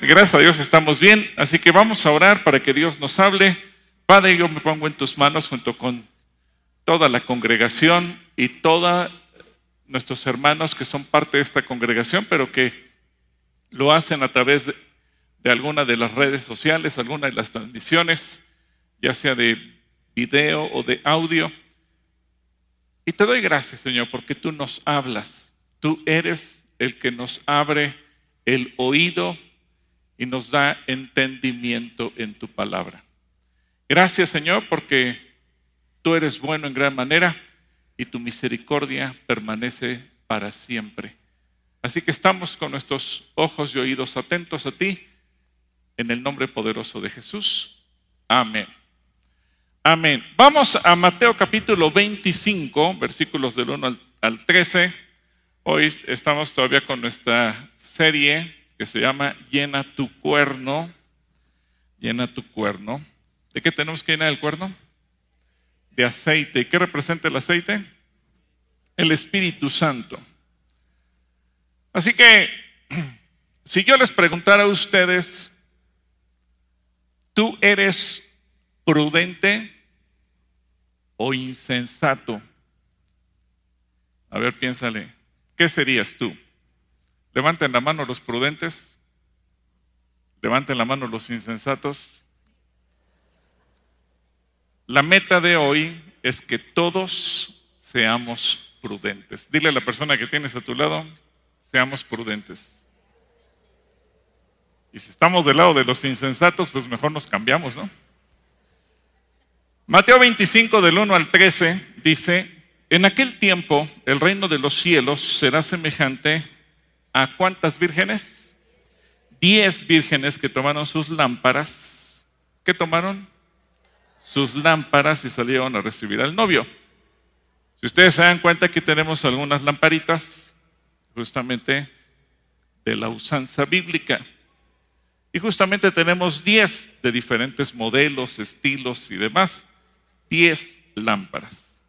Gracias a Dios estamos bien, así que vamos a orar para que Dios nos hable. Padre, yo me pongo en tus manos junto con toda la congregación y todos nuestros hermanos que son parte de esta congregación, pero que lo hacen a través de, de alguna de las redes sociales, alguna de las transmisiones, ya sea de video o de audio. Y te doy gracias, Señor, porque tú nos hablas. Tú eres el que nos abre el oído y nos da entendimiento en tu palabra. Gracias Señor porque tú eres bueno en gran manera y tu misericordia permanece para siempre. Así que estamos con nuestros ojos y oídos atentos a ti en el nombre poderoso de Jesús. Amén. Amén. Vamos a Mateo capítulo 25, versículos del 1 al, 13. Hoy estamos todavía con nuestra serie que se llama Llena tu cuerno. Llena tu cuerno. ¿De qué tenemos que llenar el cuerno? De aceite. ¿Y qué representa el aceite? El Espíritu Santo. Así que, si yo les preguntara a ustedes, ¿tú eres prudente o insensato? A ver, piénsale, ¿qué serías tú? Levanten la mano los prudentes. Levanten la mano los insensatos. La meta de hoy es que todos seamos prudentes. Dile a la persona que tienes a tu lado, seamos prudentes. Y si estamos del lado de los insensatos, pues mejor nos cambiamos, ¿no? Mateo 25 del 1 al 13 dice, en aquel tiempo el reino de los cielos será semejante ¿A cuántas vírgenes? Diez vírgenes que tomaron sus lámparas. ¿Qué tomaron? Sus lámparas y salieron a recibir al novio. Si ustedes se dan cuenta, aquí tenemos algunas lamparitas, justamente de la usanza bíblica. Y justamente tenemos diez de diferentes modelos, estilos y demás. Diez lámparas.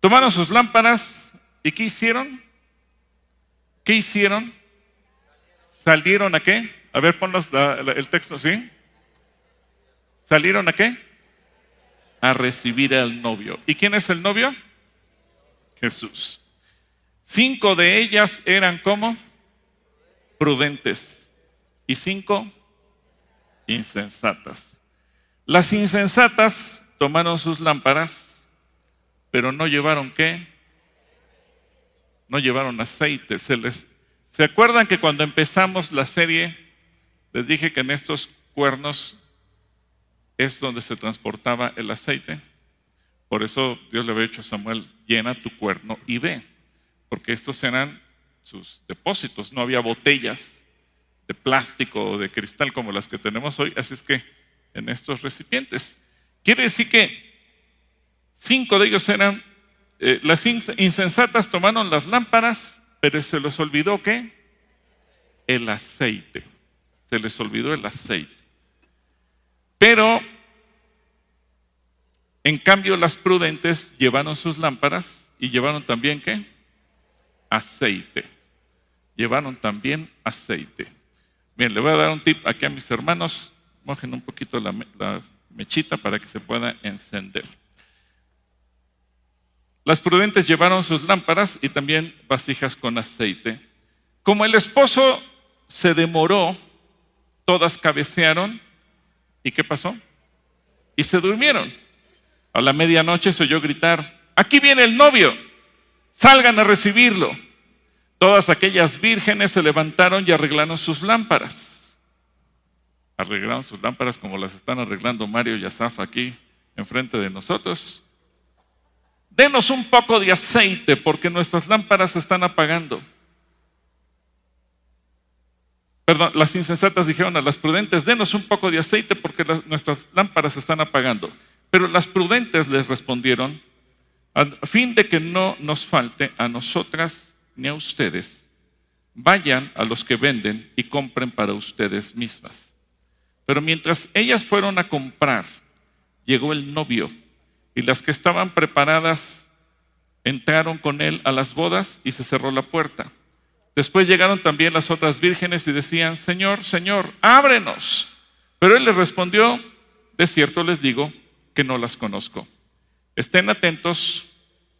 Tomaron sus lámparas y ¿qué hicieron? ¿Qué hicieron? ¿Salieron a qué? A ver, ponlos el texto, ¿sí? ¿Salieron a qué? A recibir al novio. ¿Y quién es el novio? Jesús. Cinco de ellas eran como prudentes y cinco insensatas. Las insensatas tomaron sus lámparas, pero no llevaron qué? No llevaron aceite. Se les ¿Se acuerdan que cuando empezamos la serie les dije que en estos cuernos es donde se transportaba el aceite? Por eso Dios le había dicho a Samuel, llena tu cuerno y ve, porque estos eran sus depósitos, no había botellas de plástico o de cristal como las que tenemos hoy, así es que en estos recipientes. Quiere decir que cinco de ellos eran, eh, las insensatas tomaron las lámparas pero se les olvidó qué? El aceite. Se les olvidó el aceite. Pero, en cambio, las prudentes llevaron sus lámparas y llevaron también qué? Aceite. Llevaron también aceite. Bien, le voy a dar un tip aquí a mis hermanos. Mojen un poquito la, la mechita para que se pueda encender. Las prudentes llevaron sus lámparas y también vasijas con aceite. Como el esposo se demoró, todas cabecearon. ¿Y qué pasó? Y se durmieron. A la medianoche se oyó gritar, aquí viene el novio, salgan a recibirlo. Todas aquellas vírgenes se levantaron y arreglaron sus lámparas. Arreglaron sus lámparas como las están arreglando Mario y Asaf aquí enfrente de nosotros. Denos un poco de aceite porque nuestras lámparas se están apagando. Perdón, las insensatas dijeron a las prudentes, denos un poco de aceite porque nuestras lámparas se están apagando. Pero las prudentes les respondieron, a fin de que no nos falte a nosotras ni a ustedes, vayan a los que venden y compren para ustedes mismas. Pero mientras ellas fueron a comprar, llegó el novio y las que estaban preparadas entraron con él a las bodas y se cerró la puerta. Después llegaron también las otras vírgenes y decían, Señor, Señor, ábrenos. Pero él les respondió, de cierto les digo que no las conozco. Estén atentos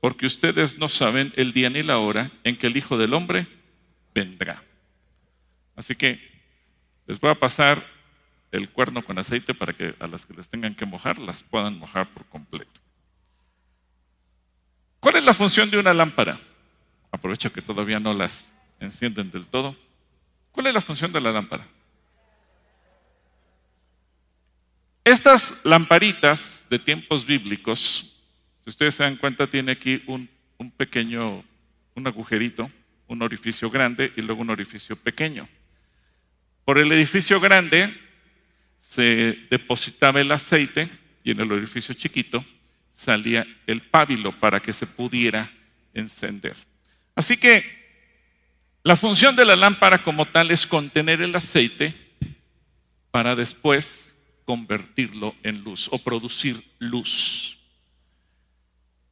porque ustedes no saben el día ni la hora en que el Hijo del Hombre vendrá. Así que les voy a pasar el cuerno con aceite para que a las que les tengan que mojar las puedan mojar por completo. ¿Cuál es la función de una lámpara? Aprovecho que todavía no las encienden del todo. ¿Cuál es la función de la lámpara? Estas lamparitas de tiempos bíblicos, si ustedes se dan cuenta, tiene aquí un, un pequeño, un agujerito, un orificio grande y luego un orificio pequeño. Por el edificio grande se depositaba el aceite y en el orificio chiquito salía el pábilo para que se pudiera encender. Así que la función de la lámpara como tal es contener el aceite para después convertirlo en luz o producir luz.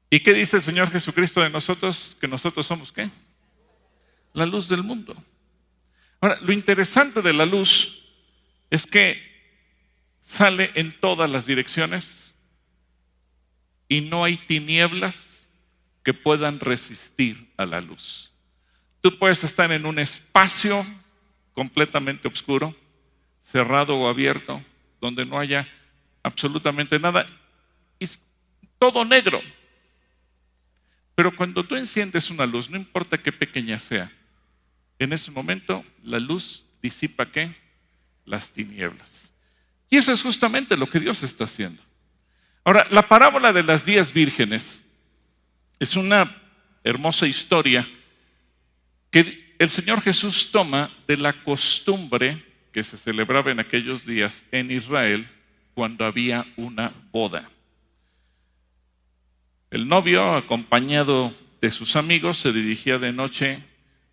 ¿Y qué dice el Señor Jesucristo de nosotros? Que nosotros somos qué? La luz del mundo. Ahora, lo interesante de la luz es que sale en todas las direcciones y no hay tinieblas que puedan resistir a la luz. Tú puedes estar en un espacio completamente oscuro, cerrado o abierto, donde no haya absolutamente nada, y todo negro. Pero cuando tú enciendes una luz, no importa qué pequeña sea, en ese momento la luz disipa qué? Las tinieblas. Y eso es justamente lo que Dios está haciendo. Ahora, la parábola de las diez vírgenes es una hermosa historia que el Señor Jesús toma de la costumbre que se celebraba en aquellos días en Israel cuando había una boda. El novio, acompañado de sus amigos, se dirigía de noche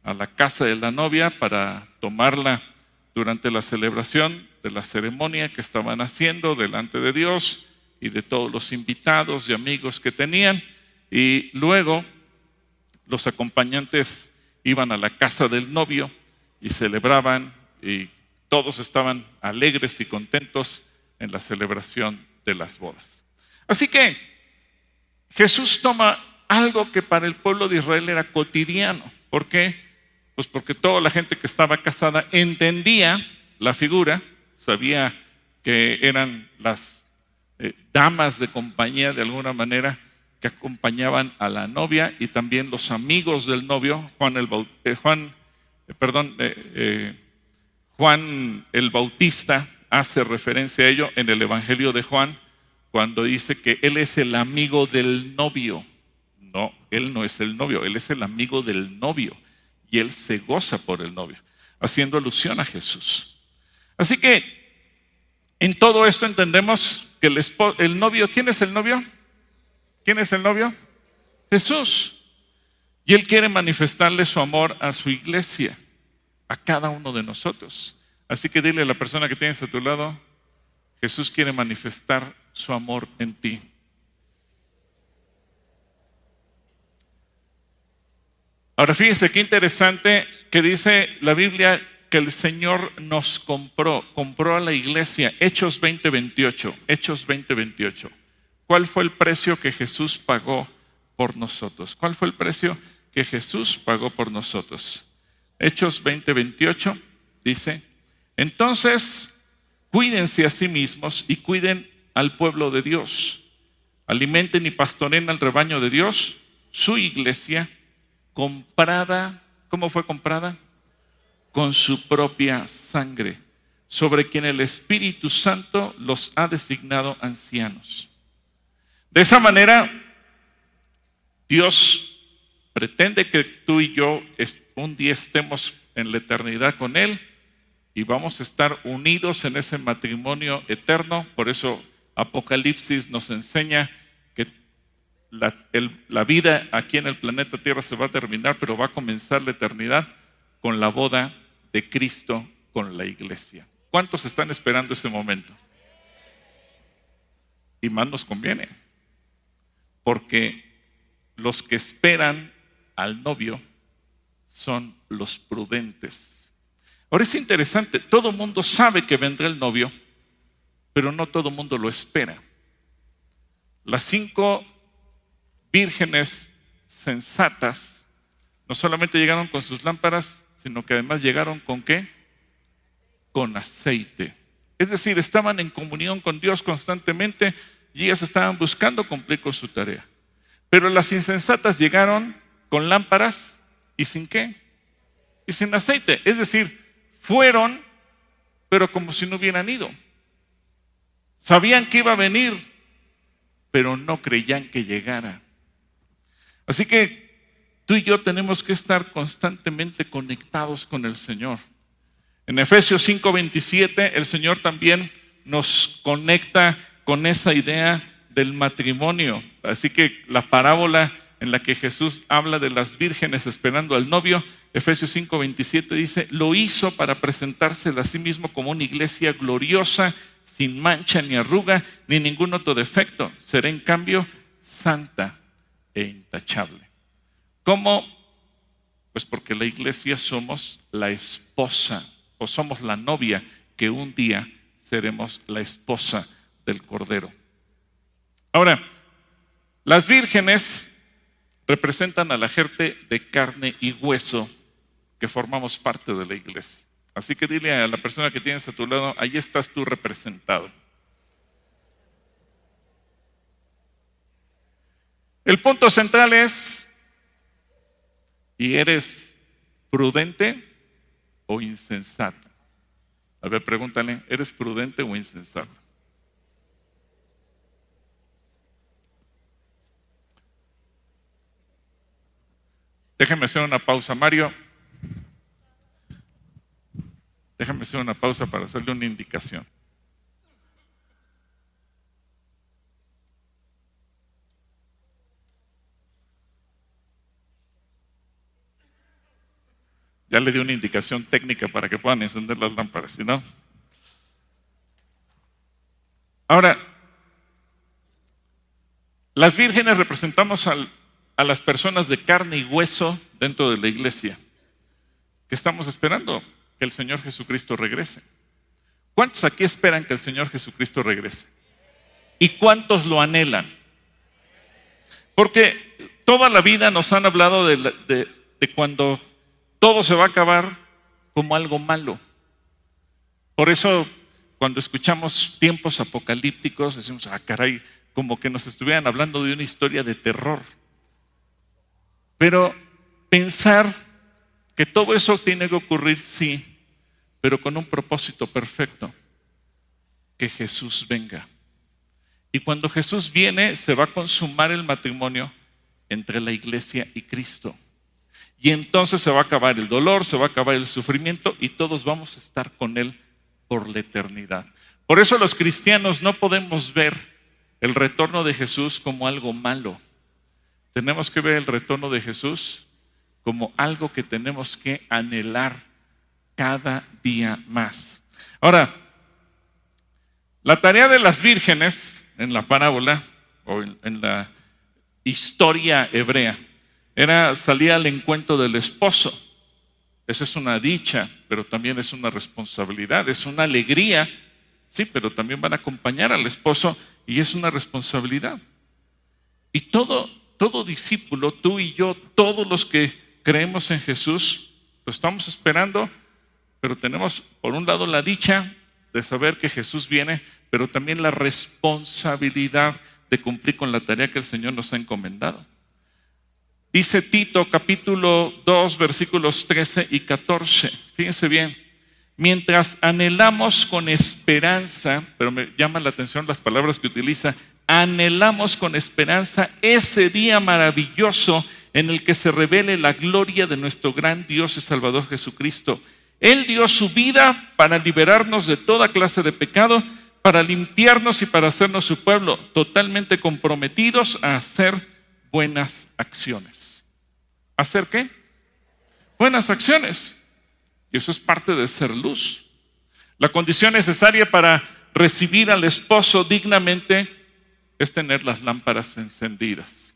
a la casa de la novia para tomarla durante la celebración de la ceremonia que estaban haciendo delante de Dios y de todos los invitados y amigos que tenían. Y luego los acompañantes iban a la casa del novio y celebraban y todos estaban alegres y contentos en la celebración de las bodas. Así que Jesús toma algo que para el pueblo de Israel era cotidiano. ¿Por qué? Pues porque toda la gente que estaba casada entendía la figura, sabía que eran las eh, damas de compañía de alguna manera que acompañaban a la novia y también los amigos del novio, Juan el, eh, Juan, eh, perdón, Juan el Bautista hace referencia a ello en el Evangelio de Juan cuando dice que él es el amigo del novio. No, él no es el novio, él es el amigo del novio y él se goza por el novio, haciendo alusión a Jesús. Así que en todo esto entendemos que el, el novio, ¿quién es el novio? ¿Quién es el novio? Jesús. Y él quiere manifestarle su amor a su iglesia, a cada uno de nosotros. Así que dile a la persona que tienes a tu lado, Jesús quiere manifestar su amor en ti. Ahora fíjense qué interesante que dice la Biblia que el Señor nos compró, compró a la iglesia. Hechos 20:28, Hechos 20:28. ¿Cuál fue el precio que Jesús pagó por nosotros? ¿Cuál fue el precio que Jesús pagó por nosotros? Hechos 20:28 dice, entonces cuídense a sí mismos y cuiden al pueblo de Dios. Alimenten y pastoren al rebaño de Dios, su iglesia comprada, ¿cómo fue comprada? Con su propia sangre, sobre quien el Espíritu Santo los ha designado ancianos. De esa manera, Dios pretende que tú y yo un día estemos en la eternidad con Él y vamos a estar unidos en ese matrimonio eterno. Por eso Apocalipsis nos enseña la, vida aquí en el planeta Tierra se va a terminar, pero va a comenzar la eternidad con la boda de Cristo con la iglesia. ¿Cuántos están esperando ese momento? Y más nos conviene, porque los que esperan al novio son los prudentes. Ahora es interesante, todo mundo sabe que vendrá el novio, pero no todo mundo lo espera. Las cinco vírgenes sensatas no solamente llegaron con sus lámparas, sino que además llegaron con qué? Con aceite. Es decir, estaban en comunión con Dios constantemente y ellas estaban buscando cumplir con su tarea. Pero las insensatas llegaron con lámparas y sin qué? Y sin aceite. Es decir, fueron, pero como si no hubieran ido. Sabían que iba a venir, pero no creían que llegara. Así que tú y yo tenemos que estar constantemente conectados con el Señor. En Efesios 5:27 el Señor también nos conecta con esa idea del matrimonio. Así que la parábola en la que Jesús habla de las vírgenes esperando al novio, Efesios 5:27 dice, lo hizo para presentarse a sí mismo como una iglesia gloriosa, sin mancha ni arruga, ni ningún otro defecto. Será en cambio santa e intachable. ¿Cómo? Pues porque la iglesia somos la esposa o somos la novia que un día seremos la esposa del Cordero. Ahora, las vírgenes representan a la gente de carne y hueso que formamos parte de la iglesia. Así que dile a la persona que tienes a tu lado, ahí estás tú representado. El punto central es, ¿y eres prudente o insensato? A ver, pregúntale, ¿eres prudente o insensato? Déjame hacer una pausa, Mario. Déjame hacer una pausa para hacerle una indicación. Ya le di una indicación técnica para que puedan encender las lámparas, no. Ahora, las vírgenes representamos a las personas de carne y hueso dentro de la iglesia, que estamos esperando que el Señor Jesucristo regrese. ¿Cuántos aquí esperan que el Señor Jesucristo regrese? ¿Y cuántos lo anhelan? Porque toda la vida nos han hablado de, cuando todo se va a acabar como algo malo. Por eso, cuando escuchamos tiempos apocalípticos, decimos, ah, caray, como que nos estuvieran hablando de una historia de terror. Pero pensar que todo eso tiene que ocurrir, sí, pero con un propósito perfecto, que Jesús venga. Y cuando Jesús viene, se va a consumar el matrimonio entre la iglesia y Cristo. Y entonces se va a acabar el dolor, se va a acabar el sufrimiento y todos vamos a estar con Él por la eternidad. Por eso los cristianos no podemos ver el retorno de Jesús como algo malo tenemos que ver el retorno de Jesús como algo que tenemos que anhelar cada día más. Ahora, la tarea de las vírgenes en la parábola o en, la historia hebrea era salir al encuentro del esposo. Esa es una dicha, pero también es una responsabilidad, es una alegría, sí, pero también van a acompañar al esposo y es una responsabilidad. Y todo todo discípulo, tú y yo, todos los que creemos en Jesús, lo estamos esperando, pero tenemos por un lado la dicha de saber que Jesús viene, pero también la responsabilidad de cumplir con la tarea que el Señor nos ha encomendado. Dice Tito capítulo 2 versículos 13 y 14. Fíjense bien, mientras anhelamos con esperanza, pero me llaman la atención las palabras que utiliza, anhelamos con esperanza ese día maravilloso en el que se revele la gloria de nuestro gran Dios y Salvador Jesucristo. Él dio su vida para liberarnos de toda clase de pecado, para limpiarnos y para hacernos su pueblo, totalmente comprometidos a hacer buenas acciones. ¿Hacer qué? Buenas acciones. Y eso es parte de ser luz. La condición necesaria para recibir al esposo dignamente es tener las lámparas encendidas.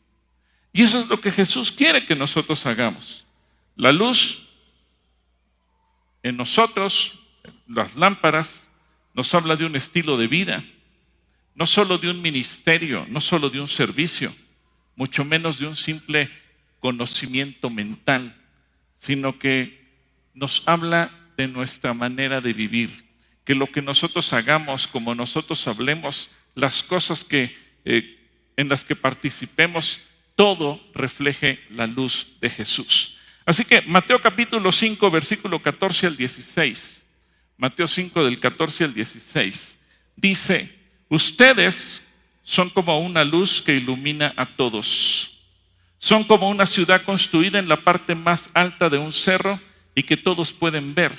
Y eso es lo que Jesús quiere que nosotros hagamos. La luz en nosotros, las lámparas, nos habla de un estilo de vida, no solo de un ministerio, no solo de un servicio, mucho menos de un simple conocimiento mental, sino que nos habla de nuestra manera de vivir, que lo que nosotros hagamos, como nosotros hablemos, las cosas que, eh, en las que participemos, todo refleje la luz de Jesús. Así que Mateo capítulo 5, versículo 14 al 16. Mateo 5 del 14 al 16. Dice, ustedes son como una luz que ilumina a todos. Son como una ciudad construida en la parte más alta de un cerro y que todos pueden ver.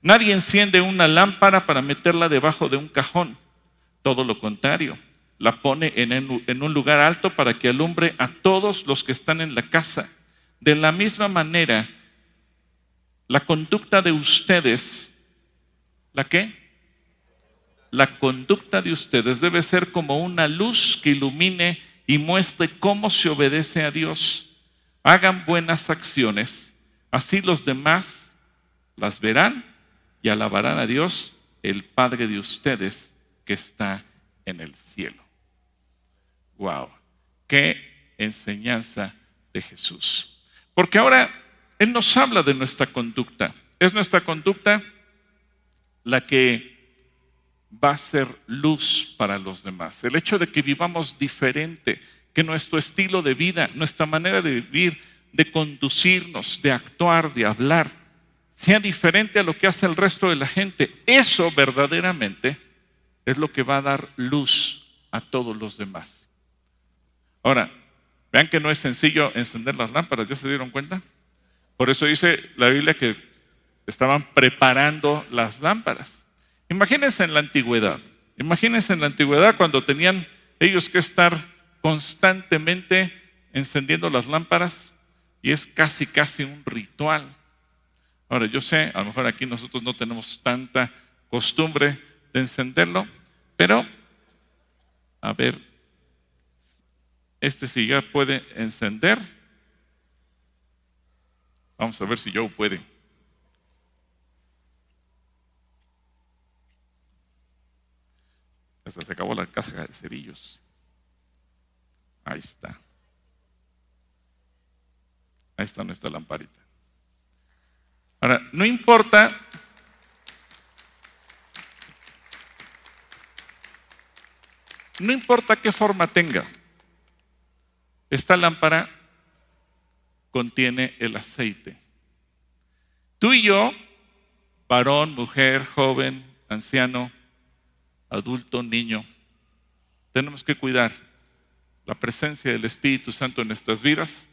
Nadie enciende una lámpara para meterla debajo de un cajón. Todo lo contrario, la pone en un lugar alto para que alumbre a todos los que están en la casa. De la misma manera, la conducta de ustedes, ¿la qué? La conducta de ustedes debe ser como una luz que ilumine y muestre cómo se obedece a Dios. Hagan buenas acciones, así los demás las verán y alabarán a Dios, el Padre de ustedes que está en el cielo. Wow, qué enseñanza de Jesús. Porque ahora Él nos habla de nuestra conducta. Es nuestra conducta la que va a ser luz para los demás. El hecho de que vivamos diferente, que nuestro estilo de vida, nuestra manera de vivir, de conducirnos, de actuar, de hablar, sea diferente a lo que hace el resto de la gente. Eso verdaderamente es lo que va a dar luz a todos los demás. Ahora, vean que no es sencillo encender las lámparas, ¿ya se dieron cuenta? Por eso dice la Biblia que estaban preparando las lámparas. Imagínense en la antigüedad, imagínense en la antigüedad cuando tenían ellos que estar constantemente encendiendo las lámparas y es casi, casi un ritual. Ahora, yo sé, a lo mejor aquí nosotros no tenemos tanta costumbre de encenderlo, pero, a ver, este si ya puede encender. Vamos a ver si yo puede. Hasta se acabó la casa de cerillos. Ahí está. Ahí está nuestra lamparita. Ahora, no importa no importa qué forma tenga. Esta lámpara contiene el aceite. Tú y yo, varón, mujer, joven, anciano, adulto, niño, tenemos que cuidar la presencia del Espíritu Santo en nuestras vidas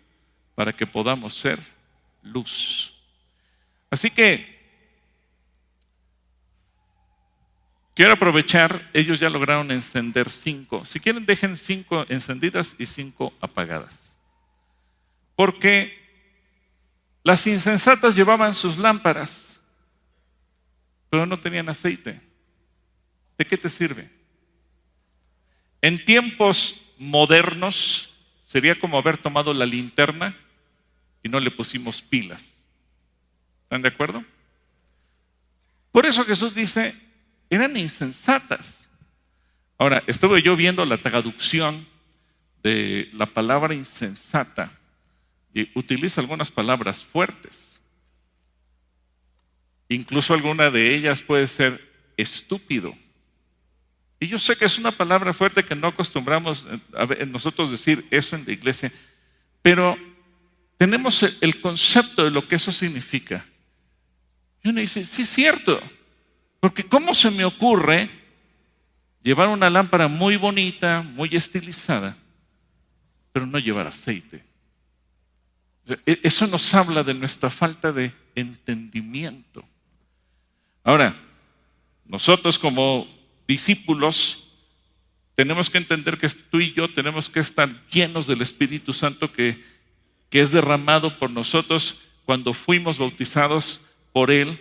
para que podamos ser luz. Así que quiero aprovechar, ellos ya lograron encender cinco. Si quieren, dejen cinco encendidas y cinco apagadas. Porque las insensatas llevaban sus lámparas, pero no tenían aceite. ¿De qué te sirve? En tiempos modernos sería como haber tomado la linterna y no le pusimos pilas. ¿Están de acuerdo? Por eso Jesús dice, eran insensatas. Ahora, estuve yo viendo la traducción de la palabra insensata y utiliza algunas palabras fuertes. Incluso alguna de ellas puede ser estúpido. Y yo sé que es una palabra fuerte que no acostumbramos a nosotros decir eso en la iglesia, pero tenemos el concepto de lo que eso significa. Y uno dice, sí es cierto, porque ¿cómo se me ocurre llevar una lámpara muy bonita, muy estilizada, pero no llevar aceite? E, eso nos habla de nuestra falta de entendimiento. Ahora, nosotros como discípulos tenemos que entender que tú y yo tenemos que estar llenos del Espíritu Santo que, que es derramado por nosotros cuando fuimos bautizados por Él,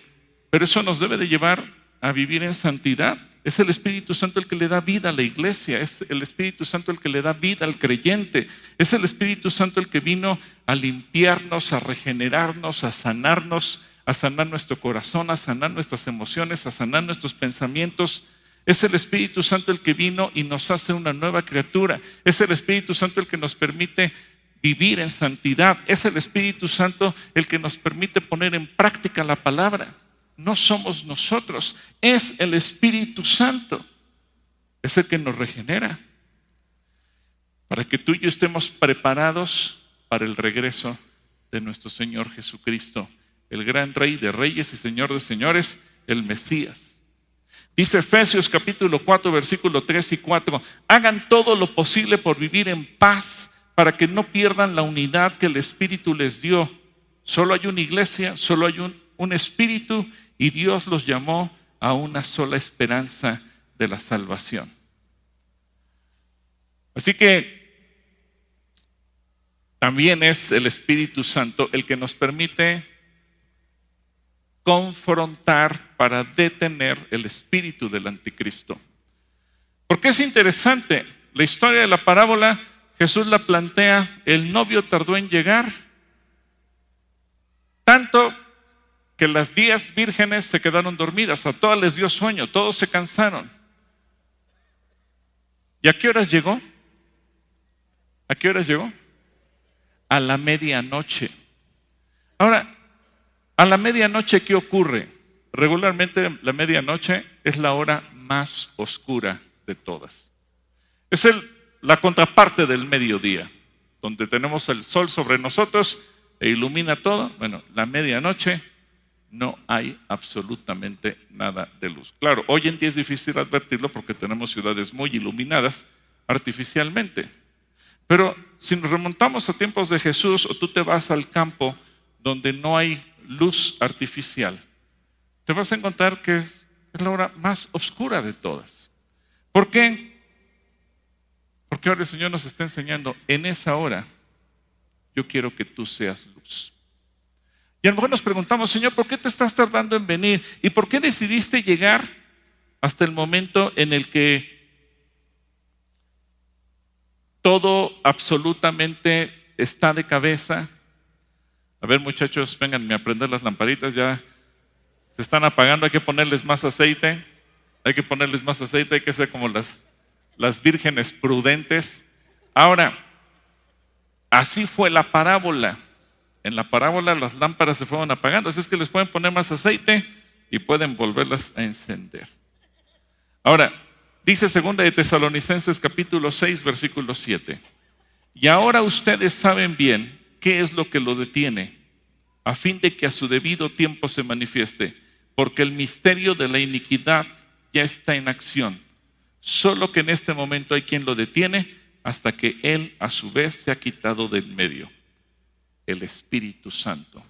pero eso nos debe de llevar a vivir en santidad. Es el Espíritu Santo el que le da vida a la iglesia, es el Espíritu Santo el que le da vida al creyente, es el Espíritu Santo el que vino a limpiarnos, a regenerarnos, a sanarnos, a sanar nuestro corazón, a sanar nuestras emociones, a sanar nuestros pensamientos. Es el Espíritu Santo el que vino y nos hace una nueva criatura. Es el Espíritu Santo el que nos permite vivir en santidad. Es el Espíritu Santo el que nos permite poner en práctica la palabra no somos nosotros, es el Espíritu Santo. Es el que nos regenera. Para que tú y yo estemos preparados para el regreso de nuestro Señor Jesucristo, el gran Rey de Reyes y Señor de Señores, el Mesías. Dice Efesios capítulo 4, versículo 3 y 4, hagan todo lo posible por vivir en paz para que no pierdan la unidad que el Espíritu les dio. Solo hay una iglesia, solo hay un, un Espíritu y Dios los llamó a una sola esperanza de la salvación. Así que también es el Espíritu Santo el que nos permite confrontar para detener el espíritu del anticristo. Porque es interesante, la historia de la parábola, Jesús la plantea, el novio tardó en llegar, tanto que las diez vírgenes se quedaron dormidas, a todas les dio sueño, todos se cansaron. ¿Y a qué horas llegó? ¿A qué horas llegó? A la medianoche. Ahora, a la medianoche, ¿qué ocurre? Regularmente la medianoche es la hora más oscura de todas. Es el, la contraparte del mediodía, donde tenemos el sol sobre nosotros e ilumina todo. Bueno, la medianoche no hay absolutamente nada de luz. Claro, hoy en día es difícil advertirlo porque tenemos ciudades muy iluminadas artificialmente. Pero si nos remontamos a tiempos de Jesús o tú te vas al campo donde no hay luz artificial, te vas a encontrar que es, la hora más oscura de todas. ¿Por qué? Porque ahora el Señor nos está enseñando, en esa hora yo quiero que tú seas luz. Y a lo mejor nos preguntamos, Señor, ¿por qué te estás tardando en venir? ¿Y por qué decidiste llegar hasta el momento en el que todo absolutamente está de cabeza? A ver, muchachos, vénganme a prender las lamparitas, ya se están apagando, hay que ponerles más aceite, hay que ponerles más aceite, hay que ser como las, las vírgenes prudentes. Ahora, así fue la parábola. En la parábola las lámparas se fueron apagando, así es que les pueden poner más aceite y pueden volverlas a encender. Ahora, dice segunda de Tesalonicenses capítulo 6 versículo 7. Y ahora ustedes saben bien qué es lo que lo detiene, a fin de que a su debido tiempo se manifieste, porque el misterio de la iniquidad ya está en acción. Solo que en este momento hay quien lo detiene hasta que él a su vez se ha quitado del medio el Espíritu Santo.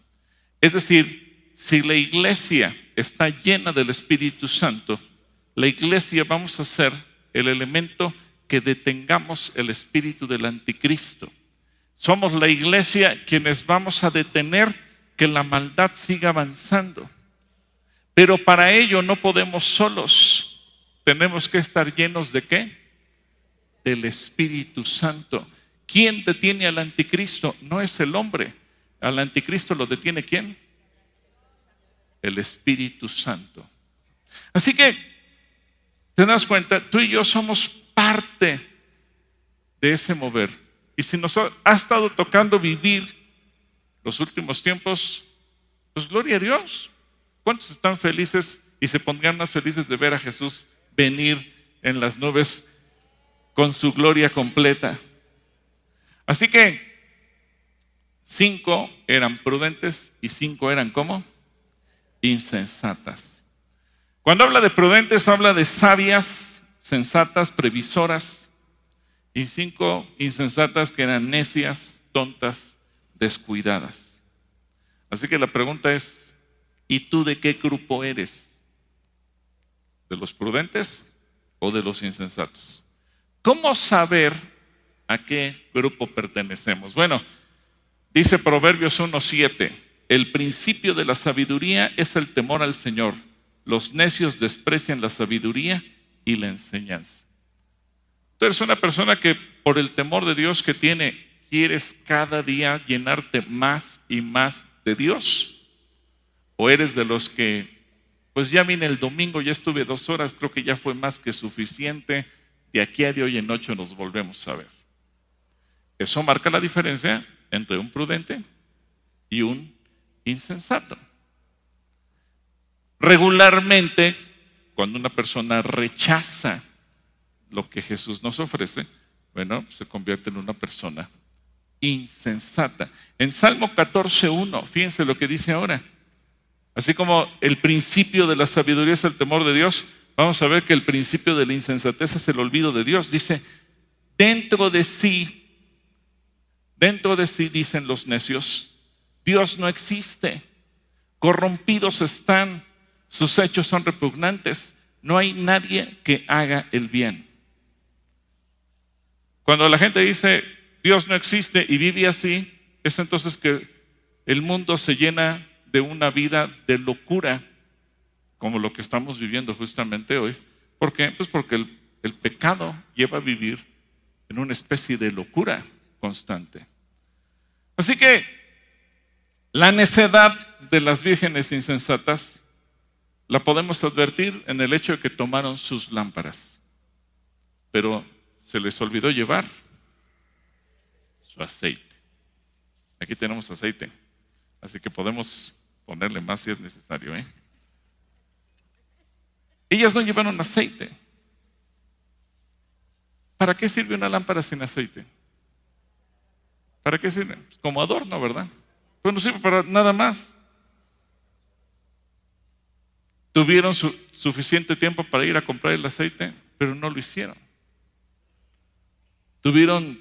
Es decir, si la iglesia está llena del Espíritu Santo, la iglesia vamos a ser el elemento que detengamos el espíritu del anticristo. Somos la iglesia quienes vamos a detener que la maldad siga avanzando. Pero para ello no podemos solos. Tenemos que estar llenos de qué? Del Espíritu Santo. ¿Quién detiene al anticristo? No es el hombre. Al anticristo lo detiene quién? El Espíritu Santo. Así que, te das cuenta, tú y yo somos parte de ese mover. Y si nos ha, estado tocando vivir los últimos tiempos, pues gloria a Dios. ¿Cuántos están felices y se pondrían más felices de ver a Jesús venir en las nubes con su gloria completa? Así que cinco eran prudentes y cinco eran como insensatas. Cuando habla de prudentes, habla de sabias, sensatas, previsoras, y cinco insensatas que eran necias, tontas, descuidadas. Así que la pregunta es, ¿y tú de qué grupo eres? ¿De los prudentes o de los insensatos? ¿Cómo saber a qué grupo pertenecemos. Bueno, dice Proverbios 1.7, el principio de la sabiduría es el temor al Señor. Los necios desprecian la sabiduría y la enseñanza. Tú eres una persona que por el temor de Dios que tiene, quieres cada día llenarte más y más de Dios. O eres de los que, pues ya vine el domingo, ya estuve dos horas, creo que ya fue más que suficiente. De aquí a de hoy en ocho nos volvemos a ver. Eso marca la diferencia entre un prudente y un insensato. Regularmente, cuando una persona rechaza lo que Jesús nos ofrece, bueno, se convierte en una persona insensata. En Salmo 14.1, fíjense lo que dice ahora. Así como el principio de la sabiduría es el temor de Dios, vamos a ver que el principio de la insensatez es el olvido de Dios. Dice, dentro de sí, dentro de sí, dicen los necios, Dios no existe, corrompidos están, sus hechos son repugnantes, no hay nadie que haga el bien. Cuando la gente dice Dios no existe y vive así, es entonces que el mundo se llena de una vida de locura, como lo que estamos viviendo justamente hoy. ¿Por qué? Pues porque el, pecado lleva a vivir en una especie de locura constante. Así que la necedad de las vírgenes insensatas la podemos advertir en el hecho de que tomaron sus lámparas, pero se les olvidó llevar su aceite. Aquí tenemos aceite, así que podemos ponerle más si es necesario. ¿eh? Ellas no llevaron aceite. ¿Para qué sirve una lámpara sin aceite? ¿Para qué sirve? Pues como adorno, ¿verdad? Pues no sirve para nada más. Tuvieron suficiente tiempo para ir a comprar el aceite, pero no lo hicieron. Tuvieron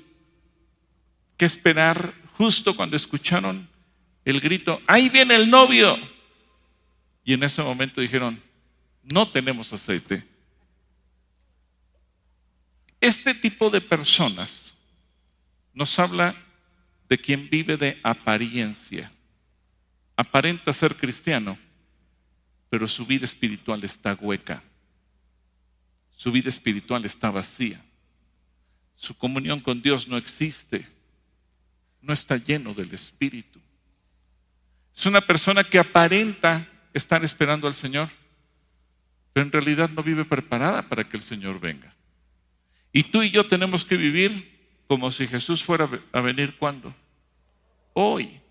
que esperar justo cuando escucharon el grito, ahí viene el novio. Y en ese momento dijeron, no tenemos aceite. Este tipo de personas nos habla de quien vive de apariencia. Aparenta ser cristiano, pero su vida espiritual está hueca. Su vida espiritual está vacía. Su comunión con Dios no existe. No está lleno del Espíritu. Es una persona que aparenta estar esperando al Señor, pero en realidad no vive preparada para que el Señor venga. Y tú y yo tenemos que vivir como si Jesús fuera a venir cuando? Hoy.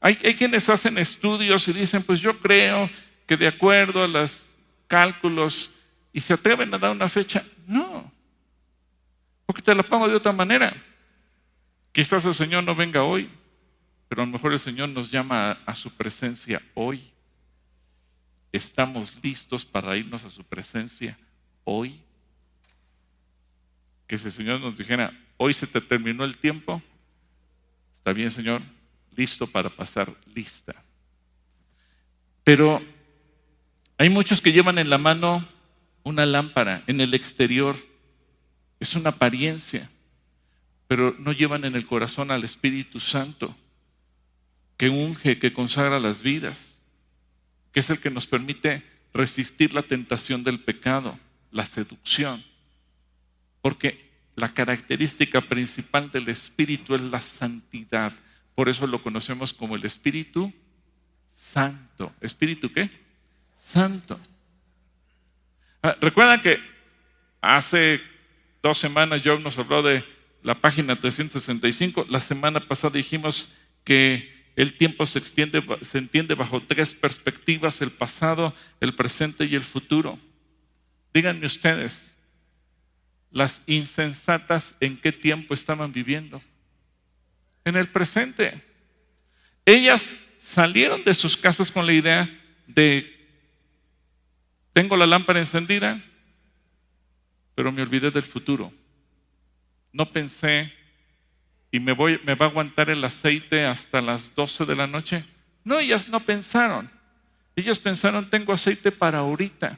Hay, quienes hacen estudios y dicen, pues yo creo que de acuerdo a los cálculos y se atreven a dar una fecha. No. Porque te la pongo de otra manera. Quizás el Señor no venga hoy, pero a lo mejor el Señor nos llama a, su presencia hoy. ¿Estamos listos para irnos a su presencia hoy? Que si el Señor nos dijera, hoy se te terminó el tiempo, está bien Señor, listo para pasar lista. Pero hay muchos que llevan en la mano una lámpara en el exterior es una apariencia, pero no llevan en el corazón al Espíritu Santo, que unge, que consagra las vidas, que es el que nos permite resistir la tentación del pecado, la seducción. Porque la característica principal del Espíritu es la santidad. Por eso lo conocemos como el Espíritu Santo. ¿Espíritu qué? Santo. Ah, Recuerdan que hace dos semanas Job nos habló de la página 365. La semana pasada dijimos que el tiempo se, extiende, se entiende bajo tres perspectivas, el pasado, el presente y el futuro. Díganme ustedes, las insensatas en qué tiempo estaban viviendo? En el presente. Ellas salieron de sus casas con la idea de, tengo la lámpara encendida, pero me olvidé del futuro. No pensé, y me, voy, me va a aguantar el aceite hasta las 12 de la noche. No, ellas no pensaron. Ellas pensaron, tengo aceite para ahorita,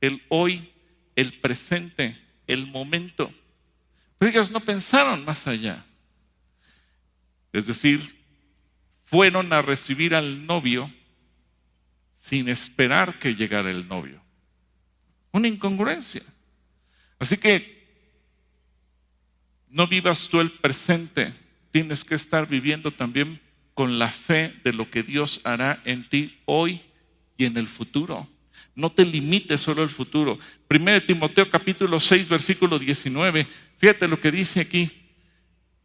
el hoy, el presente, el momento. Pero ellas no pensaron más allá. Es decir, fueron a recibir al novio sin esperar que llegara el novio. Una incongruencia. Así que no vivas tú el presente, tienes que estar viviendo también con la fe de lo que Dios hará en ti hoy y en el futuro. No te limites solo al futuro. Primero Timoteo capítulo 6, versículo 19. Fíjate lo que dice aquí.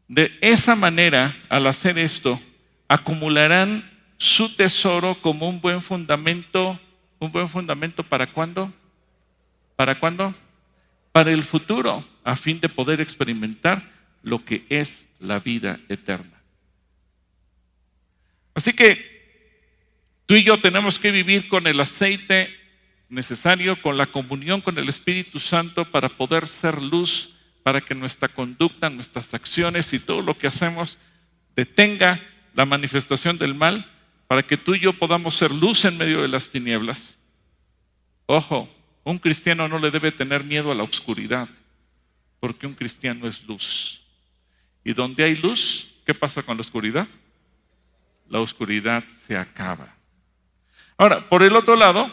De esa manera, al hacer esto, acumularán su tesoro como un buen fundamento. ¿Un buen fundamento para cuándo? ¿Para cuándo? Para el futuro, a fin de poder experimentar lo que es la vida eterna. Así que tú y yo tenemos que vivir con el aceite necesario, con la comunión con el Espíritu Santo para poder ser luz para que nuestra conducta, nuestras acciones y todo lo que hacemos detenga la manifestación del mal, para que tú y yo podamos ser luz en medio de las tinieblas. Ojo, un cristiano no le debe tener miedo a la oscuridad, porque un cristiano es luz. Y donde hay luz, ¿qué pasa con la oscuridad? La oscuridad se acaba. Ahora, por el otro lado,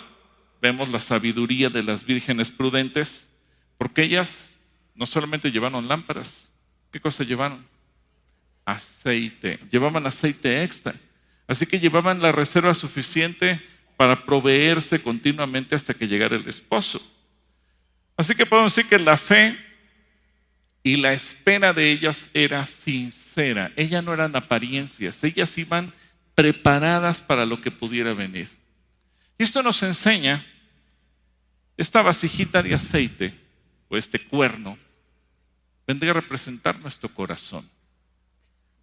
vemos la sabiduría de las vírgenes prudentes, porque ellas no solamente llevaron lámparas, ¿qué cosa llevaron? Aceite, llevaban aceite extra. Así que llevaban la reserva suficiente para proveerse continuamente hasta que llegara el esposo. Así que podemos decir que la fe y la espera de ellas era sincera. Ellas no eran apariencias, ellas iban preparadas para lo que pudiera venir. Y esto nos enseña esta vasijita de aceite o este cuerno vendría a representar nuestro corazón.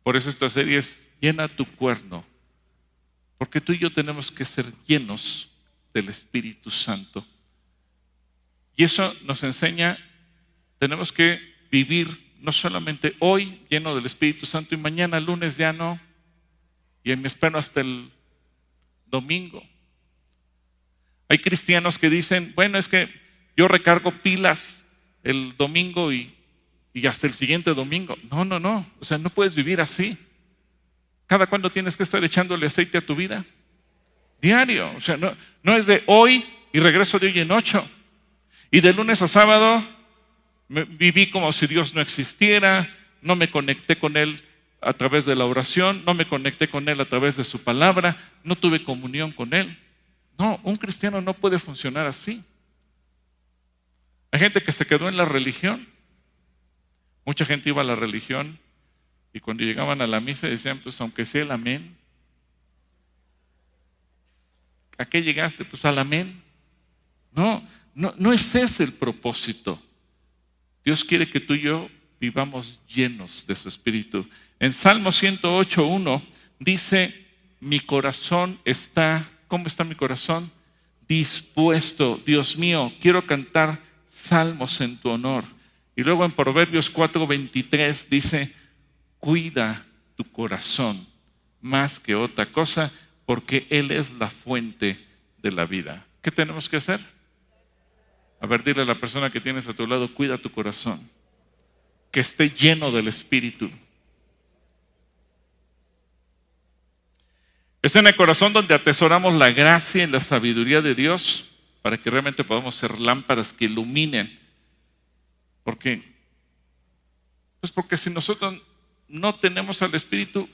Por eso esta serie es llena tu cuerno, porque tú y yo tenemos que ser llenos del Espíritu Santo. Y eso nos enseña, tenemos que vivir no solamente hoy lleno del Espíritu Santo y mañana lunes ya no, y me espero hasta el domingo. Hay cristianos que dicen, bueno, es que yo recargo pilas el domingo y y hasta el siguiente domingo. No, no, no. O sea, no puedes vivir así. ¿Cada cuándo tienes que estar echándole aceite a tu vida? Diario. O sea, no, no es de hoy y regreso de hoy en ocho. Y de lunes a sábado viví como si Dios no existiera, no me conecté con Él a través de la oración, no me conecté con Él a través de su palabra, no tuve comunión con Él. No, un cristiano no puede funcionar así. Hay gente que se quedó en la religión Mucha gente iba a la religión y cuando llegaban a la misa decían, pues aunque sea el amén. ¿A qué llegaste? Pues al amén. No, no, no es ese el propósito. Dios quiere que tú y yo vivamos llenos de su espíritu. En Salmo 108.1 dice, mi corazón está, ¿cómo está mi corazón? Dispuesto. Dios mío, quiero cantar salmos en tu honor. Y luego en Proverbios 4:23 dice, cuida tu corazón más que otra cosa, porque Él es la fuente de la vida. ¿Qué tenemos que hacer? A ver, dile a la persona que tienes a tu lado, cuida tu corazón, que esté lleno del Espíritu. Es en el corazón donde atesoramos la gracia y la sabiduría de Dios para que realmente podamos ser lámparas que iluminen ¿Por qué? Pues porque si nosotros no tenemos al Espíritu,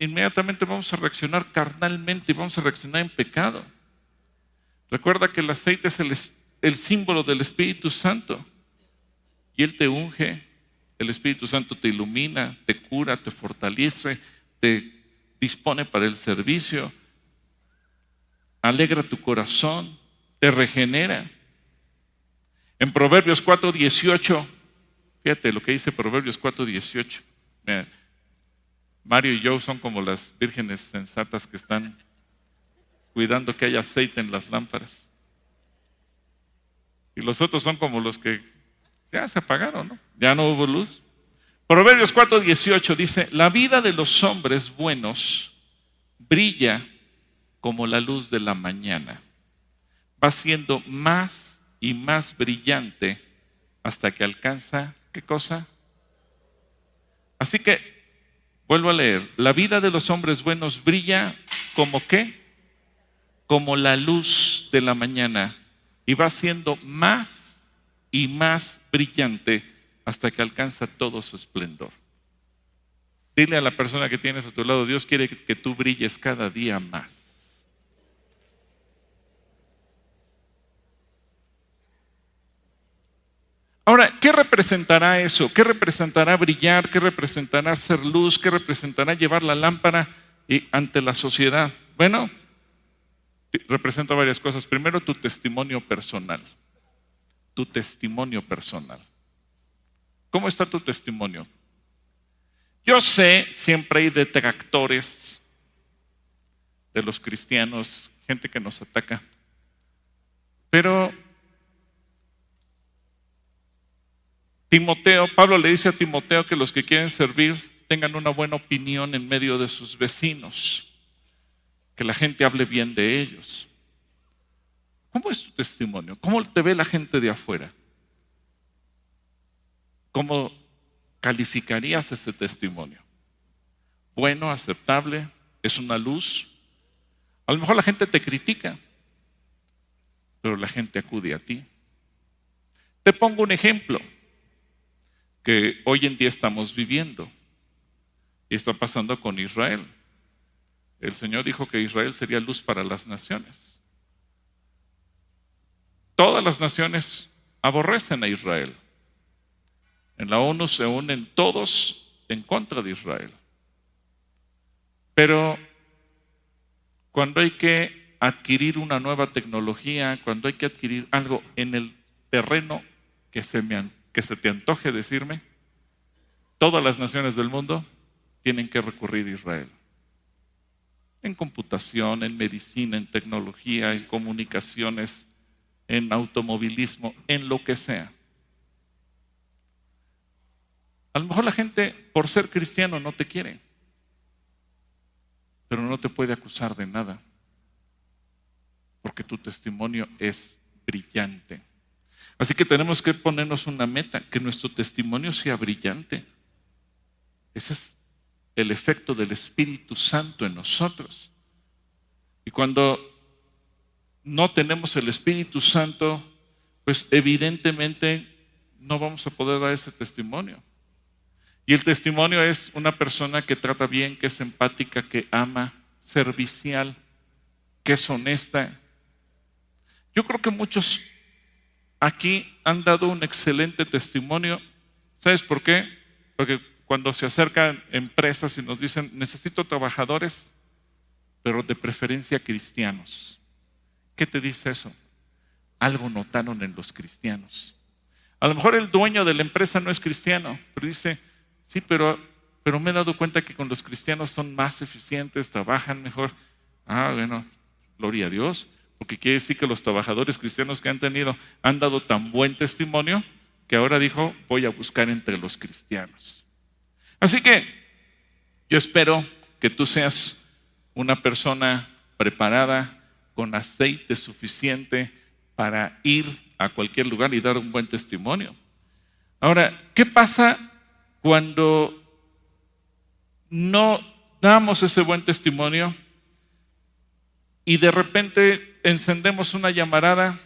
inmediatamente vamos a reaccionar carnalmente y vamos a reaccionar en pecado. Recuerda que el aceite es el, símbolo del Espíritu Santo y Él te unge, el Espíritu Santo te ilumina, te cura, te fortalece, te dispone para el servicio, alegra tu corazón, te regenera. En Proverbios 4:18, fíjate lo que dice Proverbios 4:18. Mario y yo son como las vírgenes sensatas que están cuidando que haya aceite en las lámparas. Y los otros son como los que ya se apagaron, ¿no? Ya no hubo luz. Proverbios 4:18 dice, la vida de los hombres buenos brilla como la luz de la mañana. Va siendo más y más brillante hasta que alcanza, ¿qué cosa? Así que, vuelvo a leer, la vida de los hombres buenos brilla como qué? Como la luz de la mañana. Y va siendo más y más brillante hasta que alcanza todo su esplendor. Dile a la persona que tienes a tu lado, Dios quiere que tú brilles cada día más. Ahora, ¿qué representará eso? ¿Qué representará brillar? ¿Qué representará ser luz? ¿Qué representará llevar la lámpara ante la sociedad? Bueno, representa varias cosas. Primero, tu testimonio personal. Tu testimonio personal. ¿Cómo está tu testimonio? Yo sé, siempre hay detractores de los cristianos, gente que nos ataca, pero Timoteo, Pablo le dice a Timoteo que los que quieren servir tengan una buena opinión en medio de sus vecinos, que la gente hable bien de ellos. ¿Cómo es tu testimonio? ¿Cómo te ve la gente de afuera? ¿Cómo calificarías ese testimonio? ¿Bueno, aceptable? ¿Es una luz? A lo mejor la gente te critica, pero la gente acude a ti. Te pongo un ejemplo que hoy en día estamos viviendo. Y está pasando con Israel. El Señor dijo que Israel sería luz para las naciones. Todas las naciones aborrecen a Israel. En la ONU se unen todos en contra de Israel. Pero cuando hay que adquirir una nueva tecnología, cuando hay que adquirir algo en el terreno que se me que se te antoje decirme, todas las naciones del mundo tienen que recurrir a Israel. En computación, en medicina, en tecnología, en comunicaciones, en automovilismo, en lo que sea. A lo mejor la gente, por ser cristiano, no te quiere, pero no te puede acusar de nada, porque tu testimonio es brillante. Así que tenemos que ponernos una meta, que nuestro testimonio sea brillante. Ese es el efecto del Espíritu Santo en nosotros. Y cuando no tenemos el Espíritu Santo, pues evidentemente no vamos a poder dar ese testimonio. Y el testimonio es una persona que trata bien, que es empática, que ama, servicial, que es honesta. Yo creo que muchos aquí han dado un excelente testimonio. ¿Sabes por qué? Porque cuando se acercan empresas y nos dicen, necesito trabajadores, pero de preferencia cristianos. ¿Qué te dice eso? Algo notaron en los cristianos. A lo mejor el dueño de la empresa no es cristiano, pero dice, sí, pero, me he dado cuenta que con los cristianos son más eficientes, trabajan mejor. Ah, bueno, gloria a Dios porque quiere decir que los trabajadores cristianos que han tenido han dado tan buen testimonio que ahora dijo, voy a buscar entre los cristianos. Así que yo espero que tú seas una persona preparada, con aceite suficiente para ir a cualquier lugar y dar un buen testimonio. Ahora, ¿qué pasa cuando no damos ese buen testimonio y de repente encendemos una llamarada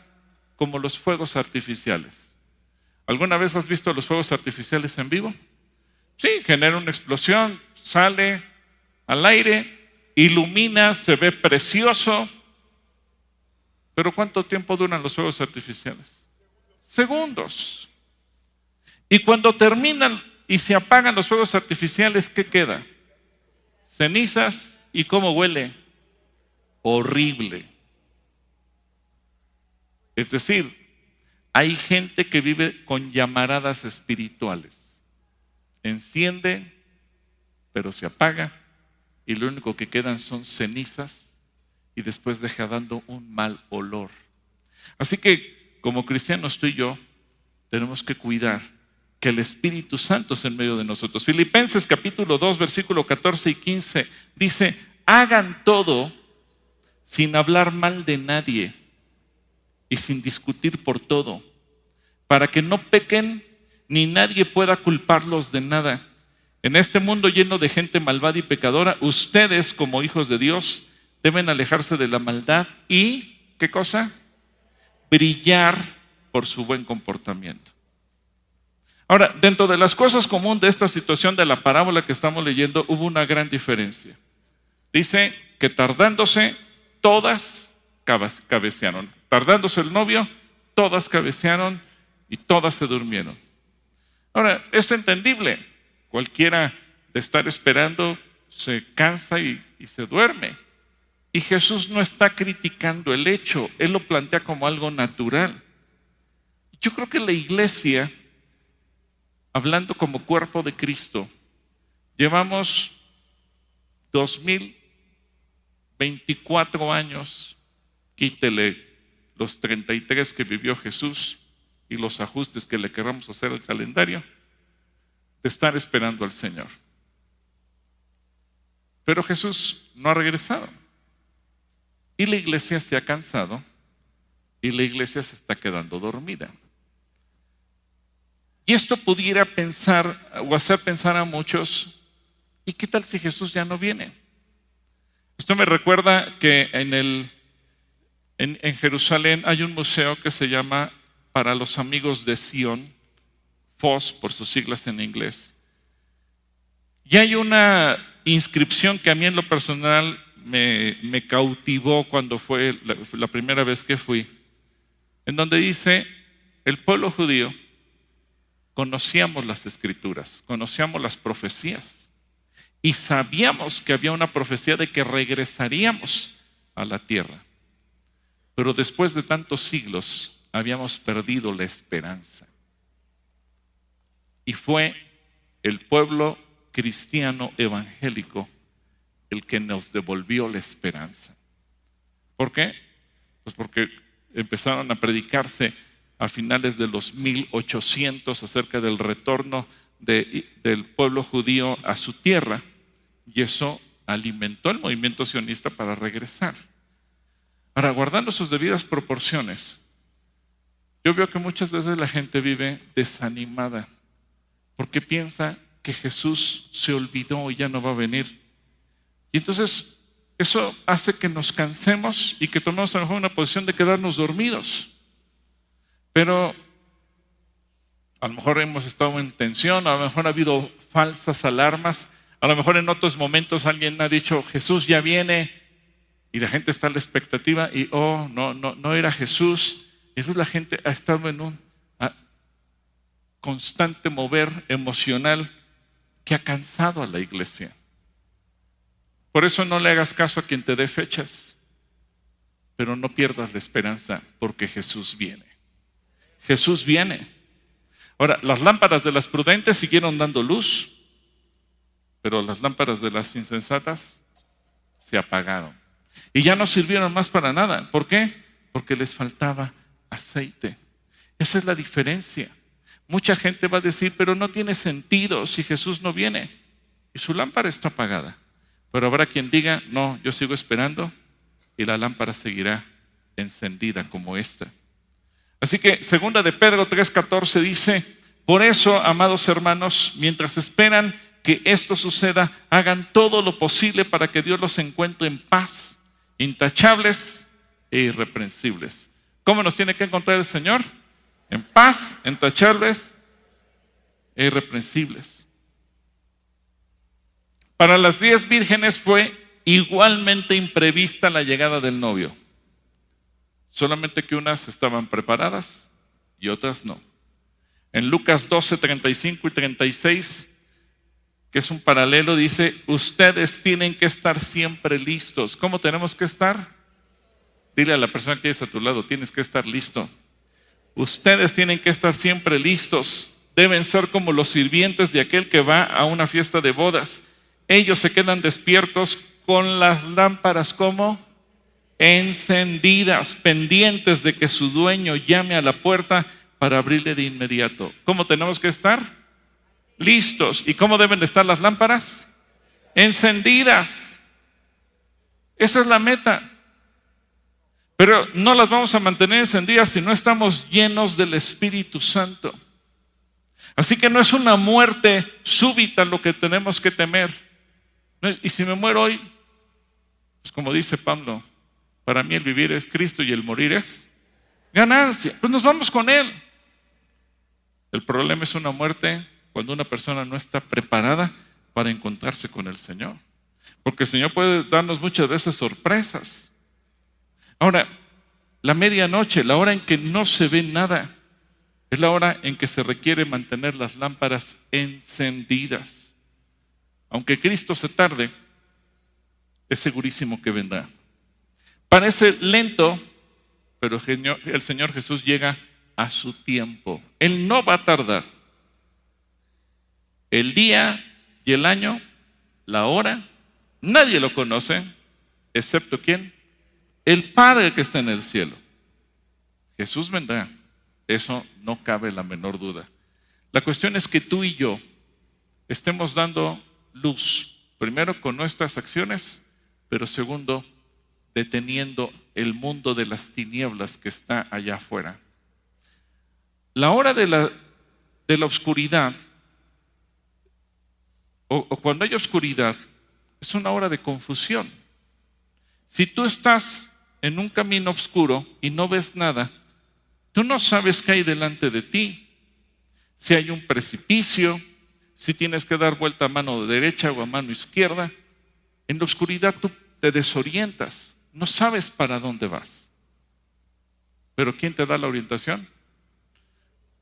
como los fuegos artificiales. ¿Alguna vez has visto los fuegos artificiales en vivo? Sí, genera una explosión, sale al aire, ilumina, se ve precioso. Pero ¿cuánto tiempo duran los fuegos artificiales? Segundos. Y cuando terminan y se apagan los fuegos artificiales, ¿qué queda? Cenizas y cómo huele horrible. Es decir, hay gente que vive con llamaradas espirituales. Enciende, pero se apaga y lo único que quedan son cenizas y después deja dando un mal olor. Así que como cristianos tú y yo tenemos que cuidar que el Espíritu Santo es en medio de nosotros. Filipenses capítulo 2, versículo 14 y 15 dice, hagan todo sin hablar mal de nadie y sin discutir por todo, para que no pequen ni nadie pueda culparlos de nada. En este mundo lleno de gente malvada y pecadora, ustedes como hijos de Dios deben alejarse de la maldad y, ¿qué cosa? brillar por su buen comportamiento. Ahora, dentro de las cosas comunes de esta situación de la parábola que estamos leyendo, hubo una gran diferencia. Dice que tardándose, todas cabecearon. Tardándose el novio, todas cabecearon y todas se durmieron. Ahora, es entendible. Cualquiera de estar esperando se cansa y, se duerme. Y Jesús no está criticando el hecho, Él lo plantea como algo natural. Yo creo que la iglesia hablando como cuerpo de Cristo, llevamos 2024 años, quítele los 33 que vivió Jesús y los ajustes que le queramos hacer al calendario, de estar esperando al Señor. Pero Jesús no ha regresado. Y la iglesia se ha cansado y la iglesia se está quedando dormida. Y esto pudiera pensar o hacer pensar a muchos, ¿y qué tal si Jesús ya no viene? Esto me recuerda que en, el, en, en Jerusalén hay un museo que se llama Para los Amigos de Sion, FOS por sus siglas en inglés. Y hay una inscripción que a mí en lo personal me, cautivó cuando fue la primera vez que fui, en donde dice, el pueblo judío conocíamos las escrituras, conocíamos las profecías y sabíamos que había una profecía de que regresaríamos a la tierra. Pero después de tantos siglos habíamos perdido la esperanza. Y fue el pueblo cristiano evangélico el que nos devolvió la esperanza. ¿Por qué? Pues porque empezaron a predicarse a finales de los 1800 acerca del retorno del pueblo judío a su tierra y eso alimentó el movimiento sionista para regresar. Ahora, guardando sus debidas proporciones, yo veo que muchas veces la gente vive desanimada porque piensa que Jesús se olvidó y ya no va a venir. Y entonces eso hace que nos cansemos y que tomemos a lo mejor una posición de quedarnos dormidos. Pero a lo mejor hemos estado en tensión, a lo mejor ha habido falsas alarmas, a lo mejor en otros momentos alguien ha dicho, Jesús ya viene, y la gente está a la expectativa y, oh, no, no, no era Jesús. Entonces la gente ha estado en un constante mover emocional que ha cansado a la iglesia. Por eso no le hagas caso a quien te dé fechas, pero no pierdas la esperanza porque Jesús viene. Jesús viene. Ahora, las lámparas de las prudentes siguieron dando luz, pero las lámparas de las insensatas se apagaron. Y ya no sirvieron más para nada. ¿Por qué? Porque les faltaba aceite. Esa es la diferencia. Mucha gente va a decir, pero no tiene sentido si Jesús no viene. Y su lámpara está apagada. Pero habrá quien diga, no, yo sigo esperando y la lámpara seguirá encendida como esta. Así que segunda de Pedro 3:14 dice, por eso, amados hermanos, mientras esperan que esto suceda, hagan todo lo posible para que Dios los encuentre en paz, intachables e irreprensibles. ¿Cómo nos tiene que encontrar el Señor? En paz, intachables e irreprensibles. Para las diez vírgenes fue igualmente imprevista la llegada del novio solamente que unas estaban preparadas y otras no. En Lucas 12, 35 y 36, que es un paralelo, dice, ustedes tienen que estar siempre listos. ¿Cómo tenemos que estar? Dile a la persona que es a tu lado, tienes que estar listo. Ustedes tienen que estar siempre listos. Deben ser como los sirvientes de aquel que va a una fiesta de bodas. Ellos se quedan despiertos con las lámparas como encendidas, pendientes de que su dueño llame a la puerta para abrirle de inmediato. ¿Cómo tenemos que estar? Listos. ¿Y cómo deben de estar las lámparas? Encendidas. Esa es la meta. Pero no las vamos a mantener encendidas si no estamos llenos del Espíritu Santo. Así que no es una muerte súbita lo que tenemos que temer. Y si me muero hoy, pues como dice Pablo, para mí el vivir es Cristo y el morir es Ganancia. Pues nos vamos con Él. El problema es una muerte cuando una persona no está preparada para encontrarse con el Señor. Porque el Señor puede darnos muchas veces sorpresas. Ahora, la medianoche, la hora en que no se ve nada, es la hora en que se requiere mantener las lámparas encendidas. Aunque Cristo se tarde, es segurísimo que vendrá. Parece lento, pero el Señor Jesús llega a su tiempo. Él no va a tardar. El día y el año, la hora, nadie lo conoce, excepto quién? El Padre que está en el cielo. Jesús vendrá. Eso no cabe la menor duda. La cuestión es que tú y yo estemos dando luz, primero con nuestras acciones, pero segundo, deteniendo el mundo de las tinieblas que está allá afuera. La hora de la, de la oscuridad, o, o cuando hay oscuridad, es una hora de confusión. Si tú estás en un camino oscuro y no ves nada, tú no sabes qué hay delante de ti. Si hay un precipicio, si tienes que dar vuelta a mano derecha o a mano izquierda. En la oscuridad tú te desorientas, no sabes para dónde vas. Pero ¿quién te da la orientación?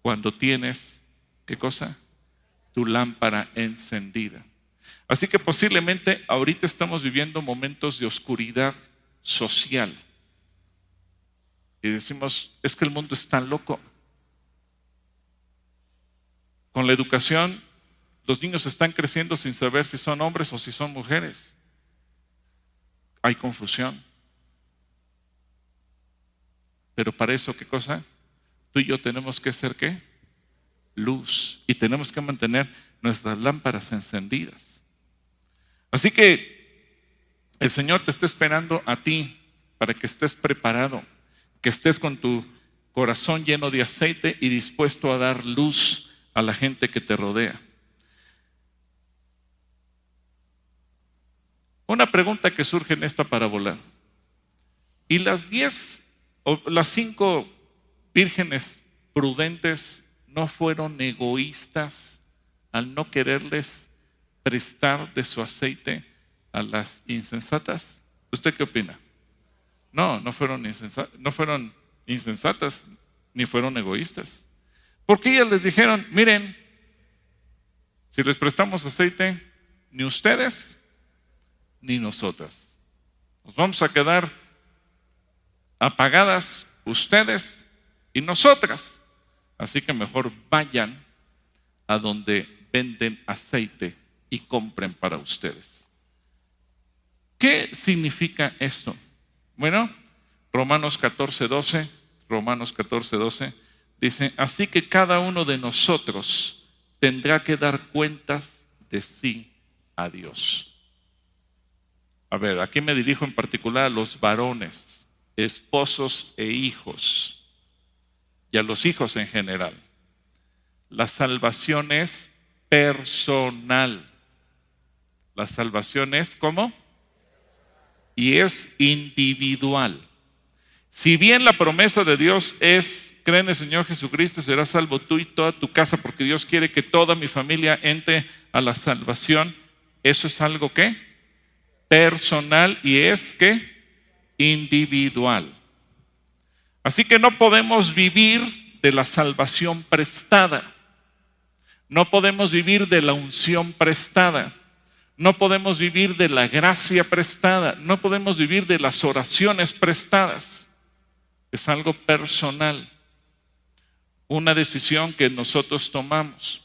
Cuando tienes, ¿qué cosa? Tu lámpara encendida. Así que posiblemente ahorita estamos viviendo momentos de oscuridad social. Y decimos, es que el mundo está loco. Con la educación, los niños están creciendo sin saber si son hombres o si son mujeres. Hay confusión. Pero para eso, ¿qué cosa? Tú y yo tenemos que ser qué? Luz. Y tenemos que mantener nuestras lámparas encendidas. Así que el Señor te está esperando a ti para que estés preparado que estés con tu corazón lleno de aceite y dispuesto a dar luz a la gente que te rodea. Una pregunta que surge en esta parábola. ¿Y las diez o las cinco vírgenes prudentes no fueron egoístas al no quererles prestar de su aceite a las insensatas? ¿Usted qué opina? No, no fueron, no fueron insensatas ni fueron egoístas. Porque ellas les dijeron, miren, si les prestamos aceite, ni ustedes ni nosotras. Nos vamos a quedar apagadas ustedes y nosotras. Así que mejor vayan a donde venden aceite y compren para ustedes. ¿Qué significa esto? Bueno, Romanos 14, 12, Romanos 14, 12, dice, así que cada uno de nosotros tendrá que dar cuentas de sí a Dios. A ver, aquí me dirijo en particular a los varones, esposos e hijos, y a los hijos en general. La salvación es personal. La salvación es, ¿cómo? Y es individual. Si bien la promesa de Dios es, cree en el Señor Jesucristo, serás salvo tú y toda tu casa, porque Dios quiere que toda mi familia entre a la salvación, eso es algo que personal y es que individual. Así que no podemos vivir de la salvación prestada. No podemos vivir de la unción prestada. No podemos vivir de la gracia prestada, no podemos vivir de las oraciones prestadas. Es algo personal, una decisión que nosotros tomamos.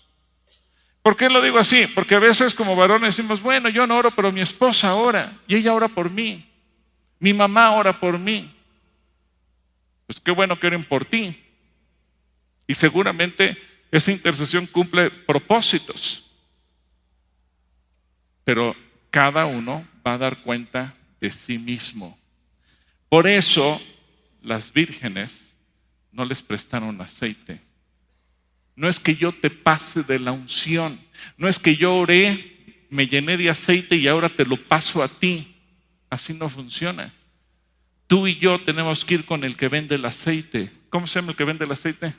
¿Por qué lo digo así? Porque a veces como varones decimos, bueno, yo no oro, pero mi esposa ora y ella ora por mí. Mi mamá ora por mí. Pues qué bueno que oren por ti. Y seguramente esa intercesión cumple propósitos pero cada uno va a dar cuenta de sí mismo. Por eso las vírgenes no les prestaron aceite. No es que yo te pase de la unción, no es que yo oré, me llené de aceite y ahora te lo paso a ti. Así no funciona. Tú y yo tenemos que ir con el que vende el aceite ¿Cómo se llama el que vende el aceite?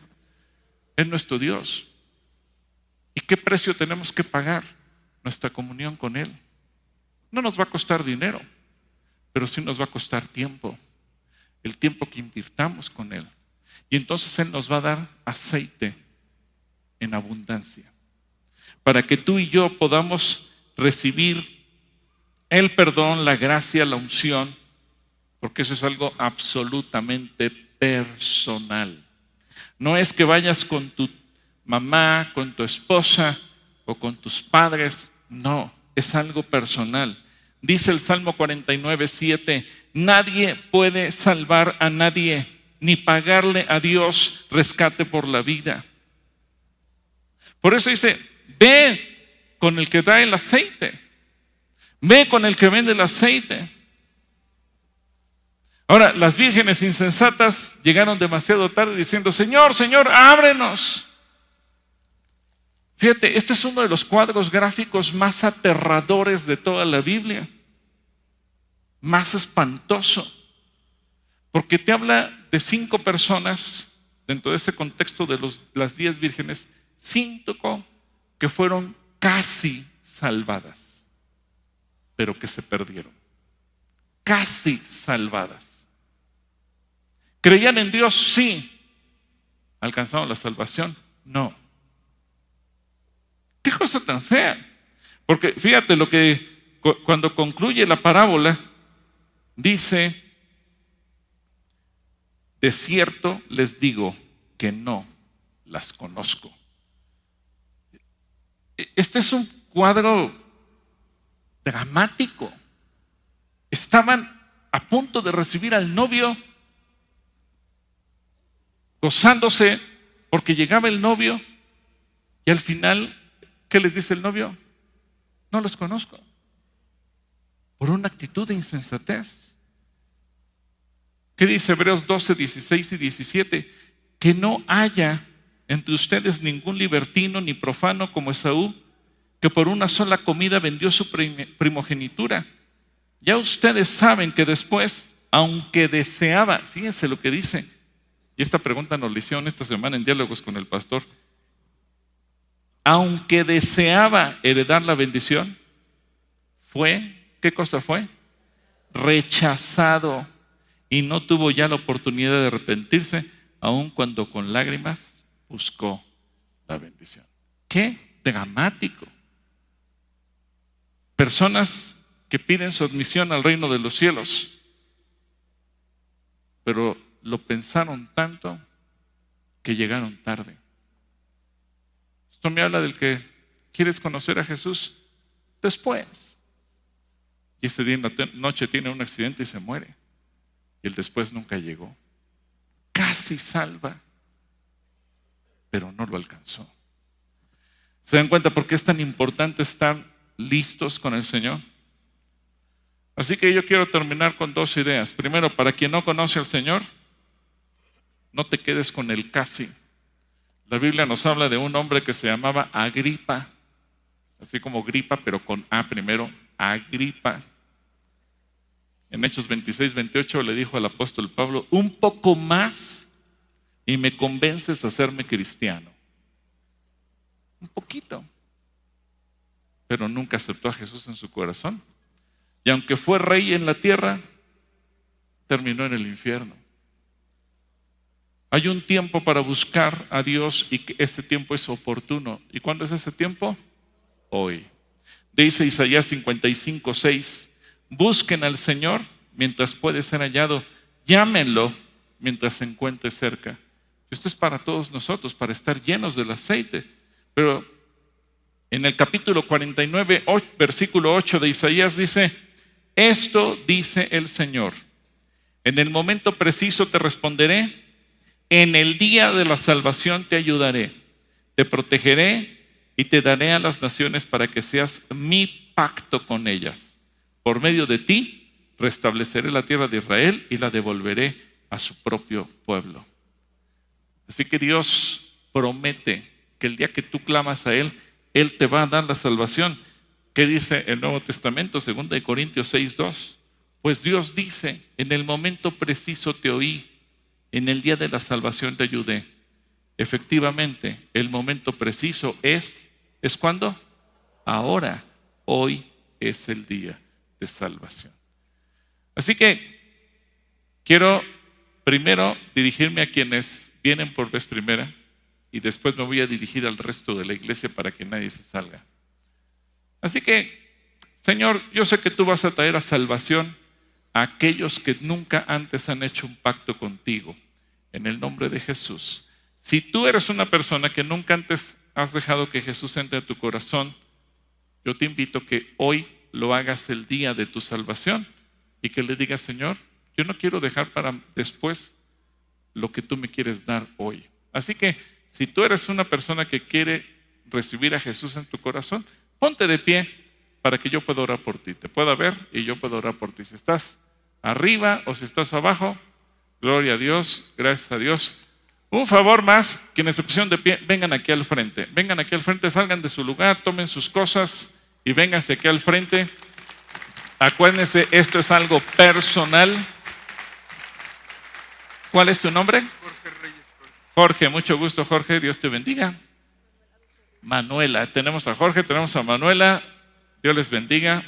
Es nuestro Dios. ¿Y qué precio tenemos que pagar? Nuestra comunión con Él. No nos va a costar dinero, pero sí nos va a costar tiempo. El tiempo que invirtamos con Él. Y entonces Él nos va a dar aceite en abundancia. Para que tú y yo podamos recibir el perdón, la gracia, la unción, porque eso es algo absolutamente personal. No es que vayas con tu mamá, con tu esposa o con tus padres, no, es algo personal. Dice el Salmo 49, 7, nadie puede salvar a nadie, ni pagarle a Dios rescate por la vida. Por eso dice, ve con el que da el aceite, ve con el que vende el aceite. Ahora, las vírgenes insensatas llegaron demasiado tarde diciendo, Señor, Señor, ábrenos. Fíjate, este es uno de los cuadros gráficos más aterradores de toda la Biblia, más espantoso, porque te habla de cinco personas dentro de ese contexto de las diez vírgenes, cinco que fueron casi salvadas, pero que se perdieron, casi salvadas. ¿Creían en Dios? Sí. ¿Alcanzaron la salvación? No. ¿Qué cosa tan fea? Porque fíjate lo que cuando concluye la parábola, dice, de cierto les digo que no las conozco. Este es un cuadro dramático. Estaban a punto de recibir al novio gozándose porque llegaba el novio y al final, ¿qué les dice el novio? No los conozco. Por una actitud de insensatez. ¿Qué dice Hebreos 12, 16 y 17? Que no haya entre ustedes ningún libertino ni profano como Esaú, que por una sola comida vendió su primogenitura. Ya ustedes saben que después, aunque deseaba, fíjense lo que dice, y esta pregunta nos la hicieron esta semana en diálogos con el pastor. Aunque deseaba heredar la bendición, fue, ¿qué cosa fue? Rechazado y no tuvo ya la oportunidad de arrepentirse, aun cuando con lágrimas buscó la bendición. Qué dramático. Personas que piden su admisión al reino de los cielos, pero lo pensaron tanto que llegaron tarde. Esto me habla del que quieres conocer a Jesús después. Y este día en la noche tiene un accidente y se muere. Y el después nunca llegó. Casi salva, pero no lo alcanzó. ¿Se dan cuenta por qué es tan importante estar listos con el Señor? Así que yo quiero terminar con dos ideas. Primero, para quien no conoce al Señor, no te quedes con el casi. La Biblia nos habla de un hombre que se llamaba Agripa, así como gripa, pero con A primero, Agripa. En Hechos 26, 28 le dijo al apóstol Pablo, un poco más y me convences a hacerme cristiano. Un poquito. Pero nunca aceptó a Jesús en su corazón. Y aunque fue rey en la tierra, terminó en el infierno. Hay un tiempo para buscar a Dios y ese tiempo es oportuno. ¿Y cuándo es ese tiempo? Hoy. Dice Isaías 55, 6, busquen al Señor mientras puede ser hallado, llámenlo mientras se encuentre cerca. Esto es para todos nosotros, para estar llenos del aceite. Pero en el capítulo 49, versículo 8 de Isaías dice, esto dice el Señor, en el momento preciso te responderé en el día de la salvación te ayudaré, te protegeré y te daré a las naciones para que seas mi pacto con ellas. Por medio de ti restableceré la tierra de Israel y la devolveré a su propio pueblo. Así que Dios promete que el día que tú clamas a Él, Él te va a dar la salvación. ¿Qué dice el Nuevo Testamento, 2 Corintios 6, 2? Pues Dios dice, en el momento preciso te oí En el día de la salvación te ayudé. Efectivamente, el momento preciso es, ¿es cuándo? Ahora, hoy es el día de salvación. Así que quiero primero dirigirme a quienes vienen por vez primera y después me voy a dirigir al resto de la iglesia para que nadie se salga. Así que, Señor, yo sé que tú vas a traer a salvación a aquellos que nunca antes han hecho un pacto contigo, en el nombre de Jesús. Si tú eres una persona que nunca antes has dejado que Jesús entre a tu corazón, yo te invito que hoy lo hagas el día de tu salvación y que le digas, Señor, yo no quiero dejar para después lo que tú me quieres dar hoy. Así que si tú eres una persona que quiere recibir a Jesús en tu corazón, ponte de pie para que yo pueda orar por ti. Te pueda ver y yo puedo orar por ti. Si estás arriba o si estás abajo, gloria a Dios, gracias a Dios. Un favor más, quienes se pusieron de pie, vengan aquí al frente. Vengan aquí al frente, salgan de su lugar, tomen sus cosas y vénganse aquí al frente. Acuérdense, esto es algo personal. ¿Cuál es tu nombre? Jorge, mucho gusto, Jorge. Dios te bendiga. Manuela, tenemos a Jorge, tenemos a Manuela. Dios les bendiga.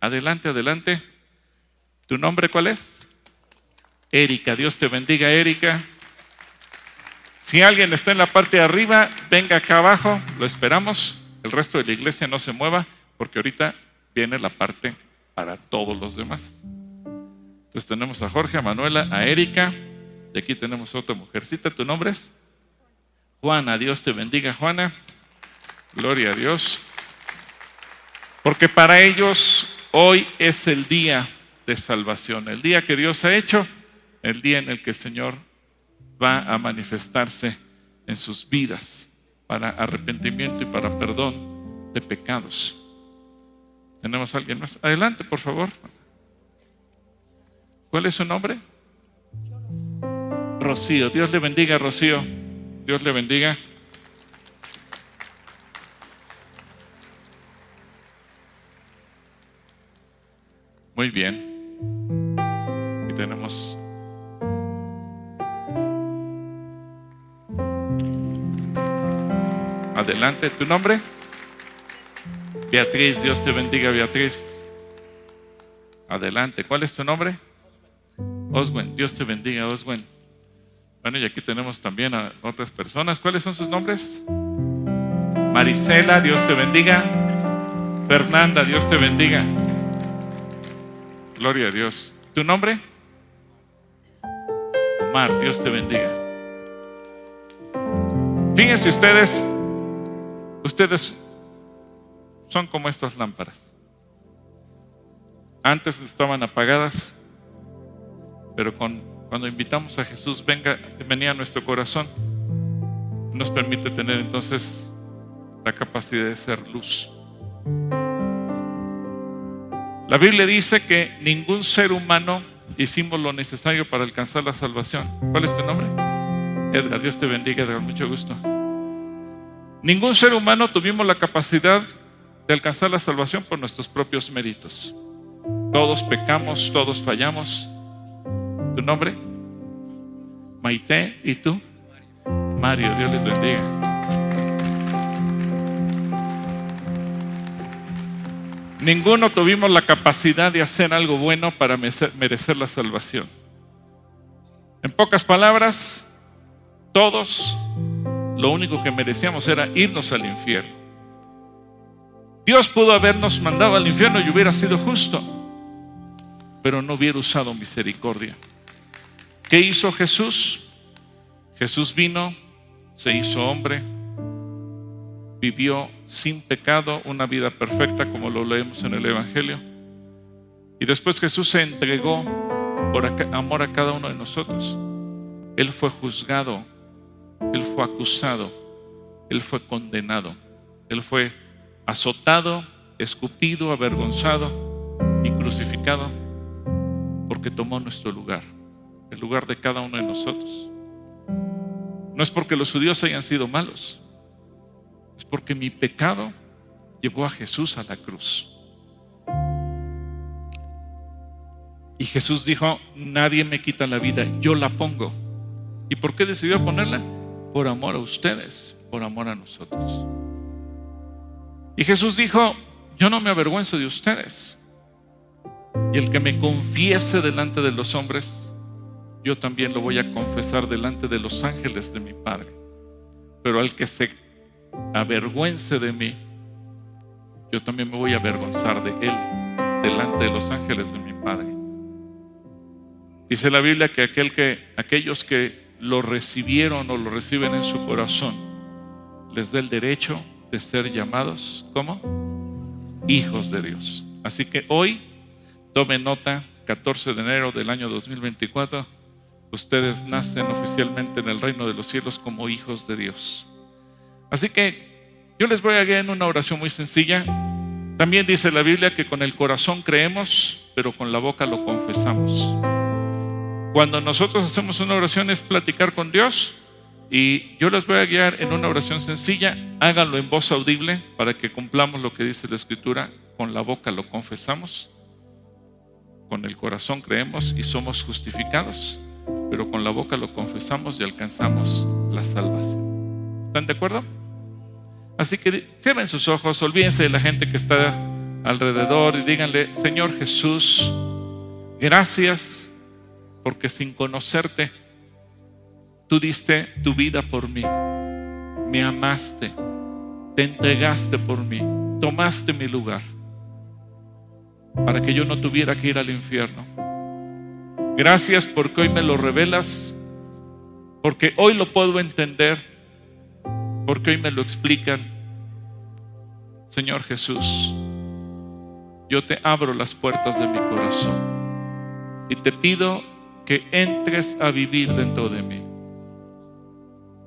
Adelante, adelante. ¿Tu nombre cuál es? Erika, Dios te bendiga, Erika. Si alguien está en la parte de arriba, venga acá abajo, lo esperamos. El resto de la iglesia no se mueva, porque ahorita viene la parte para todos los demás. Entonces tenemos a Jorge, a Manuela, a Erika. Y aquí tenemos otra mujercita. ¿Tu nombre es? Juana. Dios te bendiga, Juana. Gloria a Dios. Porque para ellos hoy es el día de salvación, el día que Dios ha hecho, el día en el que el Señor va a manifestarse en sus vidas para arrepentimiento y para perdón de pecados. ¿Tenemos a alguien más? Adelante, por favor. ¿Cuál es su nombre? Rocío. Dios le bendiga, Rocío. Dios le bendiga. Muy bien. Tenemos Adelante, ¿tu nombre? Beatriz, Dios te bendiga, Beatriz. Adelante, ¿cuál es tu nombre? Oswen, Dios te bendiga, Oswen. Bueno, y aquí tenemos también a otras personas. ¿Cuáles son sus nombres? Marisela, Dios te bendiga. Fernanda, Dios te bendiga. Gloria a Dios. ¿Tu nombre? Dios te bendiga. Fíjense ustedes, ustedes son como estas lámparas. Antes estaban apagadas, pero con cuando invitamos a Jesús, venga, venía a nuestro corazón, nos permite tener entonces la capacidad de ser luz. La Biblia dice que ningún ser humano hicimos lo necesario para alcanzar la salvación. ¿Cuál es tu nombre? Edgar, Dios te bendiga, Edgar, mucho gusto. Ningún ser humano tuvimos la capacidad de alcanzar la salvación por nuestros propios méritos. Todos pecamos, todos fallamos, ¿Tu nombre? Maite. ¿Y tú? Mario. Dios les bendiga. Ninguno tuvimos la capacidad de hacer algo bueno para merecer la salvación. En pocas palabras, todos lo único que merecíamos era irnos al infierno. Dios pudo habernos mandado al infierno y hubiera sido justo, pero no hubiera usado misericordia. ¿Qué hizo Jesús? Jesús vino, se hizo hombre, vivió sin pecado una vida perfecta como lo leemos en el Evangelio. Y después Jesús se entregó por amor a cada uno de nosotros. Él fue juzgado, Él fue acusado, Él fue condenado, Él fue azotado, escupido, avergonzado y crucificado porque tomó nuestro lugar el lugar de cada uno de nosotros. No es porque los judíos hayan sido malos, es porque mi pecado llevó a Jesús a la cruz. Y Jesús dijo, nadie me quita la vida, yo la pongo. ¿Y por qué decidió ponerla? Por amor a ustedes, por amor a nosotros. Y Jesús dijo, yo no me avergüenzo de ustedes. Y el que me confiese delante de los hombres, yo también lo voy a confesar delante de los ángeles de mi Padre. Pero al que se avergüence de mí, yo también me voy a avergonzar de él delante de los ángeles de mi Padre. Dice la Biblia que, aquel que aquellos que lo recibieron o lo reciben en su corazón, les da el derecho de ser llamados como hijos de Dios. Así que hoy, tome nota, 14 de enero del año 2024, ustedes nacen oficialmente en el reino de los cielos como hijos de Dios. Así que yo les voy a guiar en una oración muy sencilla. También dice la Biblia que con el corazón creemos, pero con la boca lo confesamos. Cuando nosotros hacemos una oración es platicar con Dios y yo les voy a guiar en una oración sencilla. Háganlo en voz audible para que cumplamos lo que dice la Escritura. Con la boca lo confesamos, con el corazón creemos y somos justificados, pero con la boca lo confesamos y alcanzamos la salvación. ¿Están de acuerdo? Así que cierren sus ojos, olvídense de la gente que está alrededor y díganle, Señor Jesús, gracias porque sin conocerte, tú diste tu vida por mí, me amaste, te entregaste por mí, tomaste mi lugar para que yo no tuviera que ir al infierno. Gracias porque hoy me lo revelas, porque hoy lo puedo entender porque hoy me lo explican. Señor Jesús, yo te abro las puertas de mi corazón y te pido que entres a vivir dentro de mí.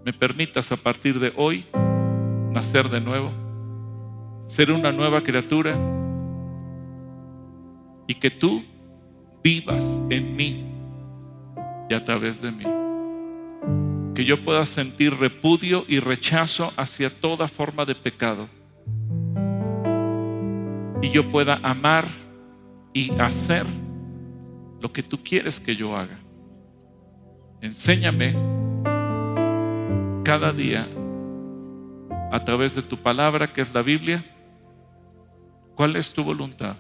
Me permitas a partir de hoy nacer de nuevo, ser una nueva criatura y que tú vivas en mí y a través de mí que yo pueda sentir repudio y rechazo hacia toda forma de pecado. Y yo pueda amar y hacer lo que tú quieres que yo haga. Enséñame cada día a través de tu palabra, que es la Biblia, cuál es tu voluntad.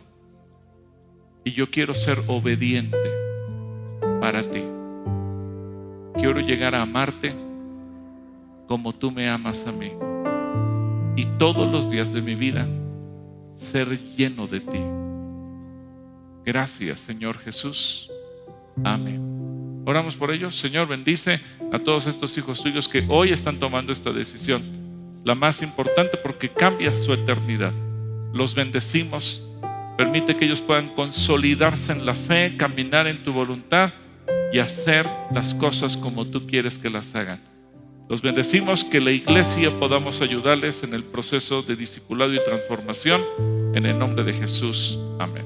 Y yo quiero ser obediente para ti. Quiero llegar a amarte como tú me amas a mí. Y todos los días de mi vida ser lleno de ti. Gracias, Señor Jesús. Amén. Oramos por ellos. Señor, bendice a todos estos hijos tuyos que hoy están tomando esta decisión. La más importante porque cambia su eternidad. Los bendecimos. Permite que ellos puedan consolidarse en la fe, caminar en tu voluntad y hacer las cosas como tú quieres que las hagan. Los bendecimos que la iglesia podamos ayudarles en el proceso de discipulado y transformación en el nombre de Jesús. Amén.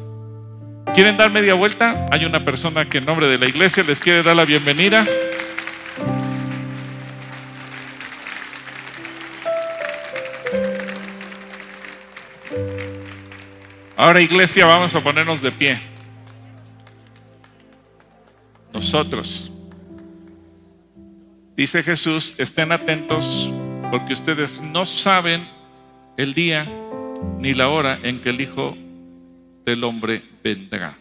¿Quieren dar media vuelta? Hay una persona que en nombre de la iglesia les quiere dar la bienvenida. Ahora iglesia, vamos a ponernos de pie nosotros. Dice Jesús, estén atentos porque ustedes no saben el día ni la hora en que el Hijo del Hombre vendrá.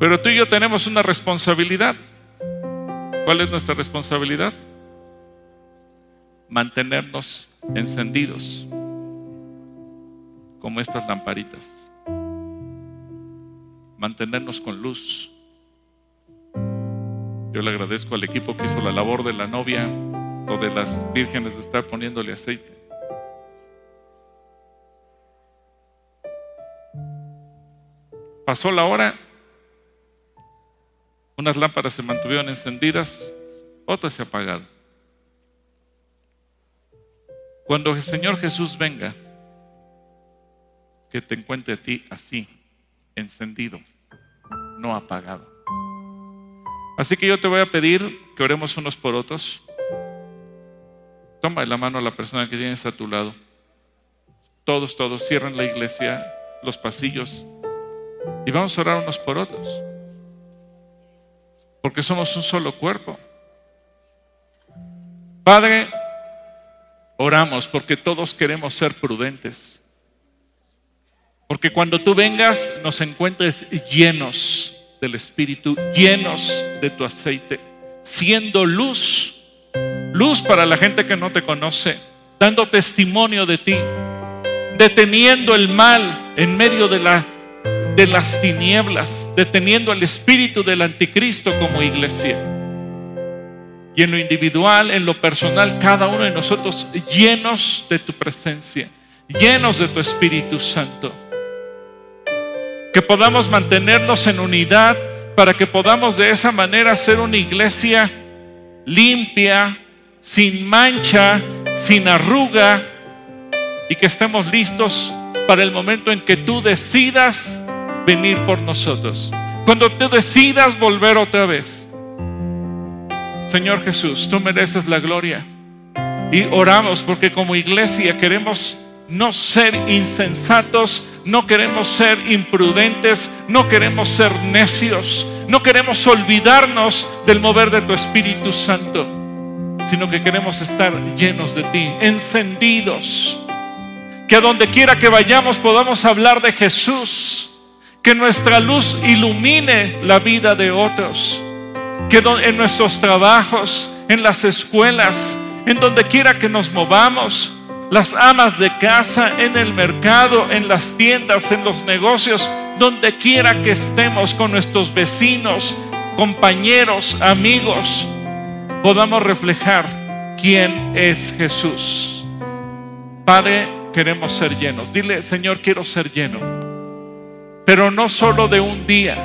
Pero tú y yo tenemos una responsabilidad. ¿Cuál es nuestra responsabilidad? Mantenernos encendidos como estas lamparitas. Mantenernos con luz yo le agradezco al equipo que hizo la labor de la novia o de las vírgenes de estar poniéndole aceite. Pasó la hora, unas lámparas se mantuvieron encendidas, otras se apagaron. Cuando el Señor Jesús venga, que te encuentre a ti así, encendido, no apagado. Así que yo te voy a pedir que oremos unos por otros. Toma la mano a la persona que tienes a tu lado. Todos, todos, cierran la iglesia, los pasillos y vamos a orar unos por otros. porque somos un solo cuerpo. Padre, oramos porque todos queremos ser prudentes. Porque cuando tú vengas nos encuentres llenos del Espíritu, llenos de tu aceite, siendo luz, luz para la gente que no te conoce, dando testimonio de ti, deteniendo el mal en medio de, la, de las tinieblas, deteniendo el espíritu del anticristo como iglesia. Y en lo individual, en lo personal, cada uno de nosotros llenos de tu presencia, llenos de tu Espíritu Santo. Que podamos mantenernos en unidad para que podamos de esa manera ser una iglesia limpia, sin mancha, sin arruga, y que estemos listos para el momento en que tú decidas venir por nosotros. Cuando tú decidas volver otra vez. Señor Jesús, tú mereces la gloria. Y oramos porque como iglesia queremos no ser insensatos, no queremos ser imprudentes, no queremos ser necios, no queremos olvidarnos del mover de tu Espíritu Santo, sino que queremos estar llenos de ti, encendidos. Que a donde quiera que vayamos podamos hablar de Jesús, que nuestra luz ilumine la vida de otros, que en nuestros trabajos, en las escuelas, en donde quiera que nos movamos, las amas de casa, en el mercado, en las tiendas, en los negocios, donde quiera que estemos con nuestros vecinos, compañeros, amigos, podamos reflejar quién es Jesús. Padre, queremos ser llenos. Dile, Señor, quiero ser lleno. Pero no solo de un día.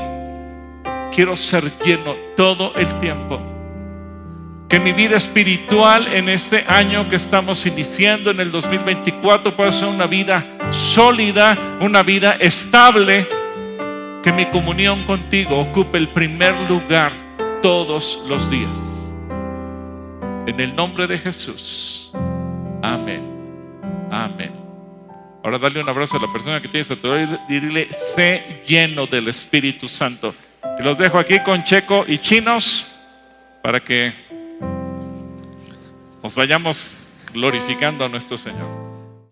Quiero ser lleno todo el tiempo. Que mi vida espiritual en este año que estamos iniciando, en el 2024, pueda ser una vida sólida, una vida estable. Que mi comunión contigo ocupe el primer lugar todos los días. En el nombre de Jesús. Amén. Amén. Ahora dale un abrazo a la persona que tienes a tu lado y dile, sé lleno del Espíritu Santo. Y los dejo aquí con Checo y Chinos para que nos vayamos glorificando a nuestro Señor.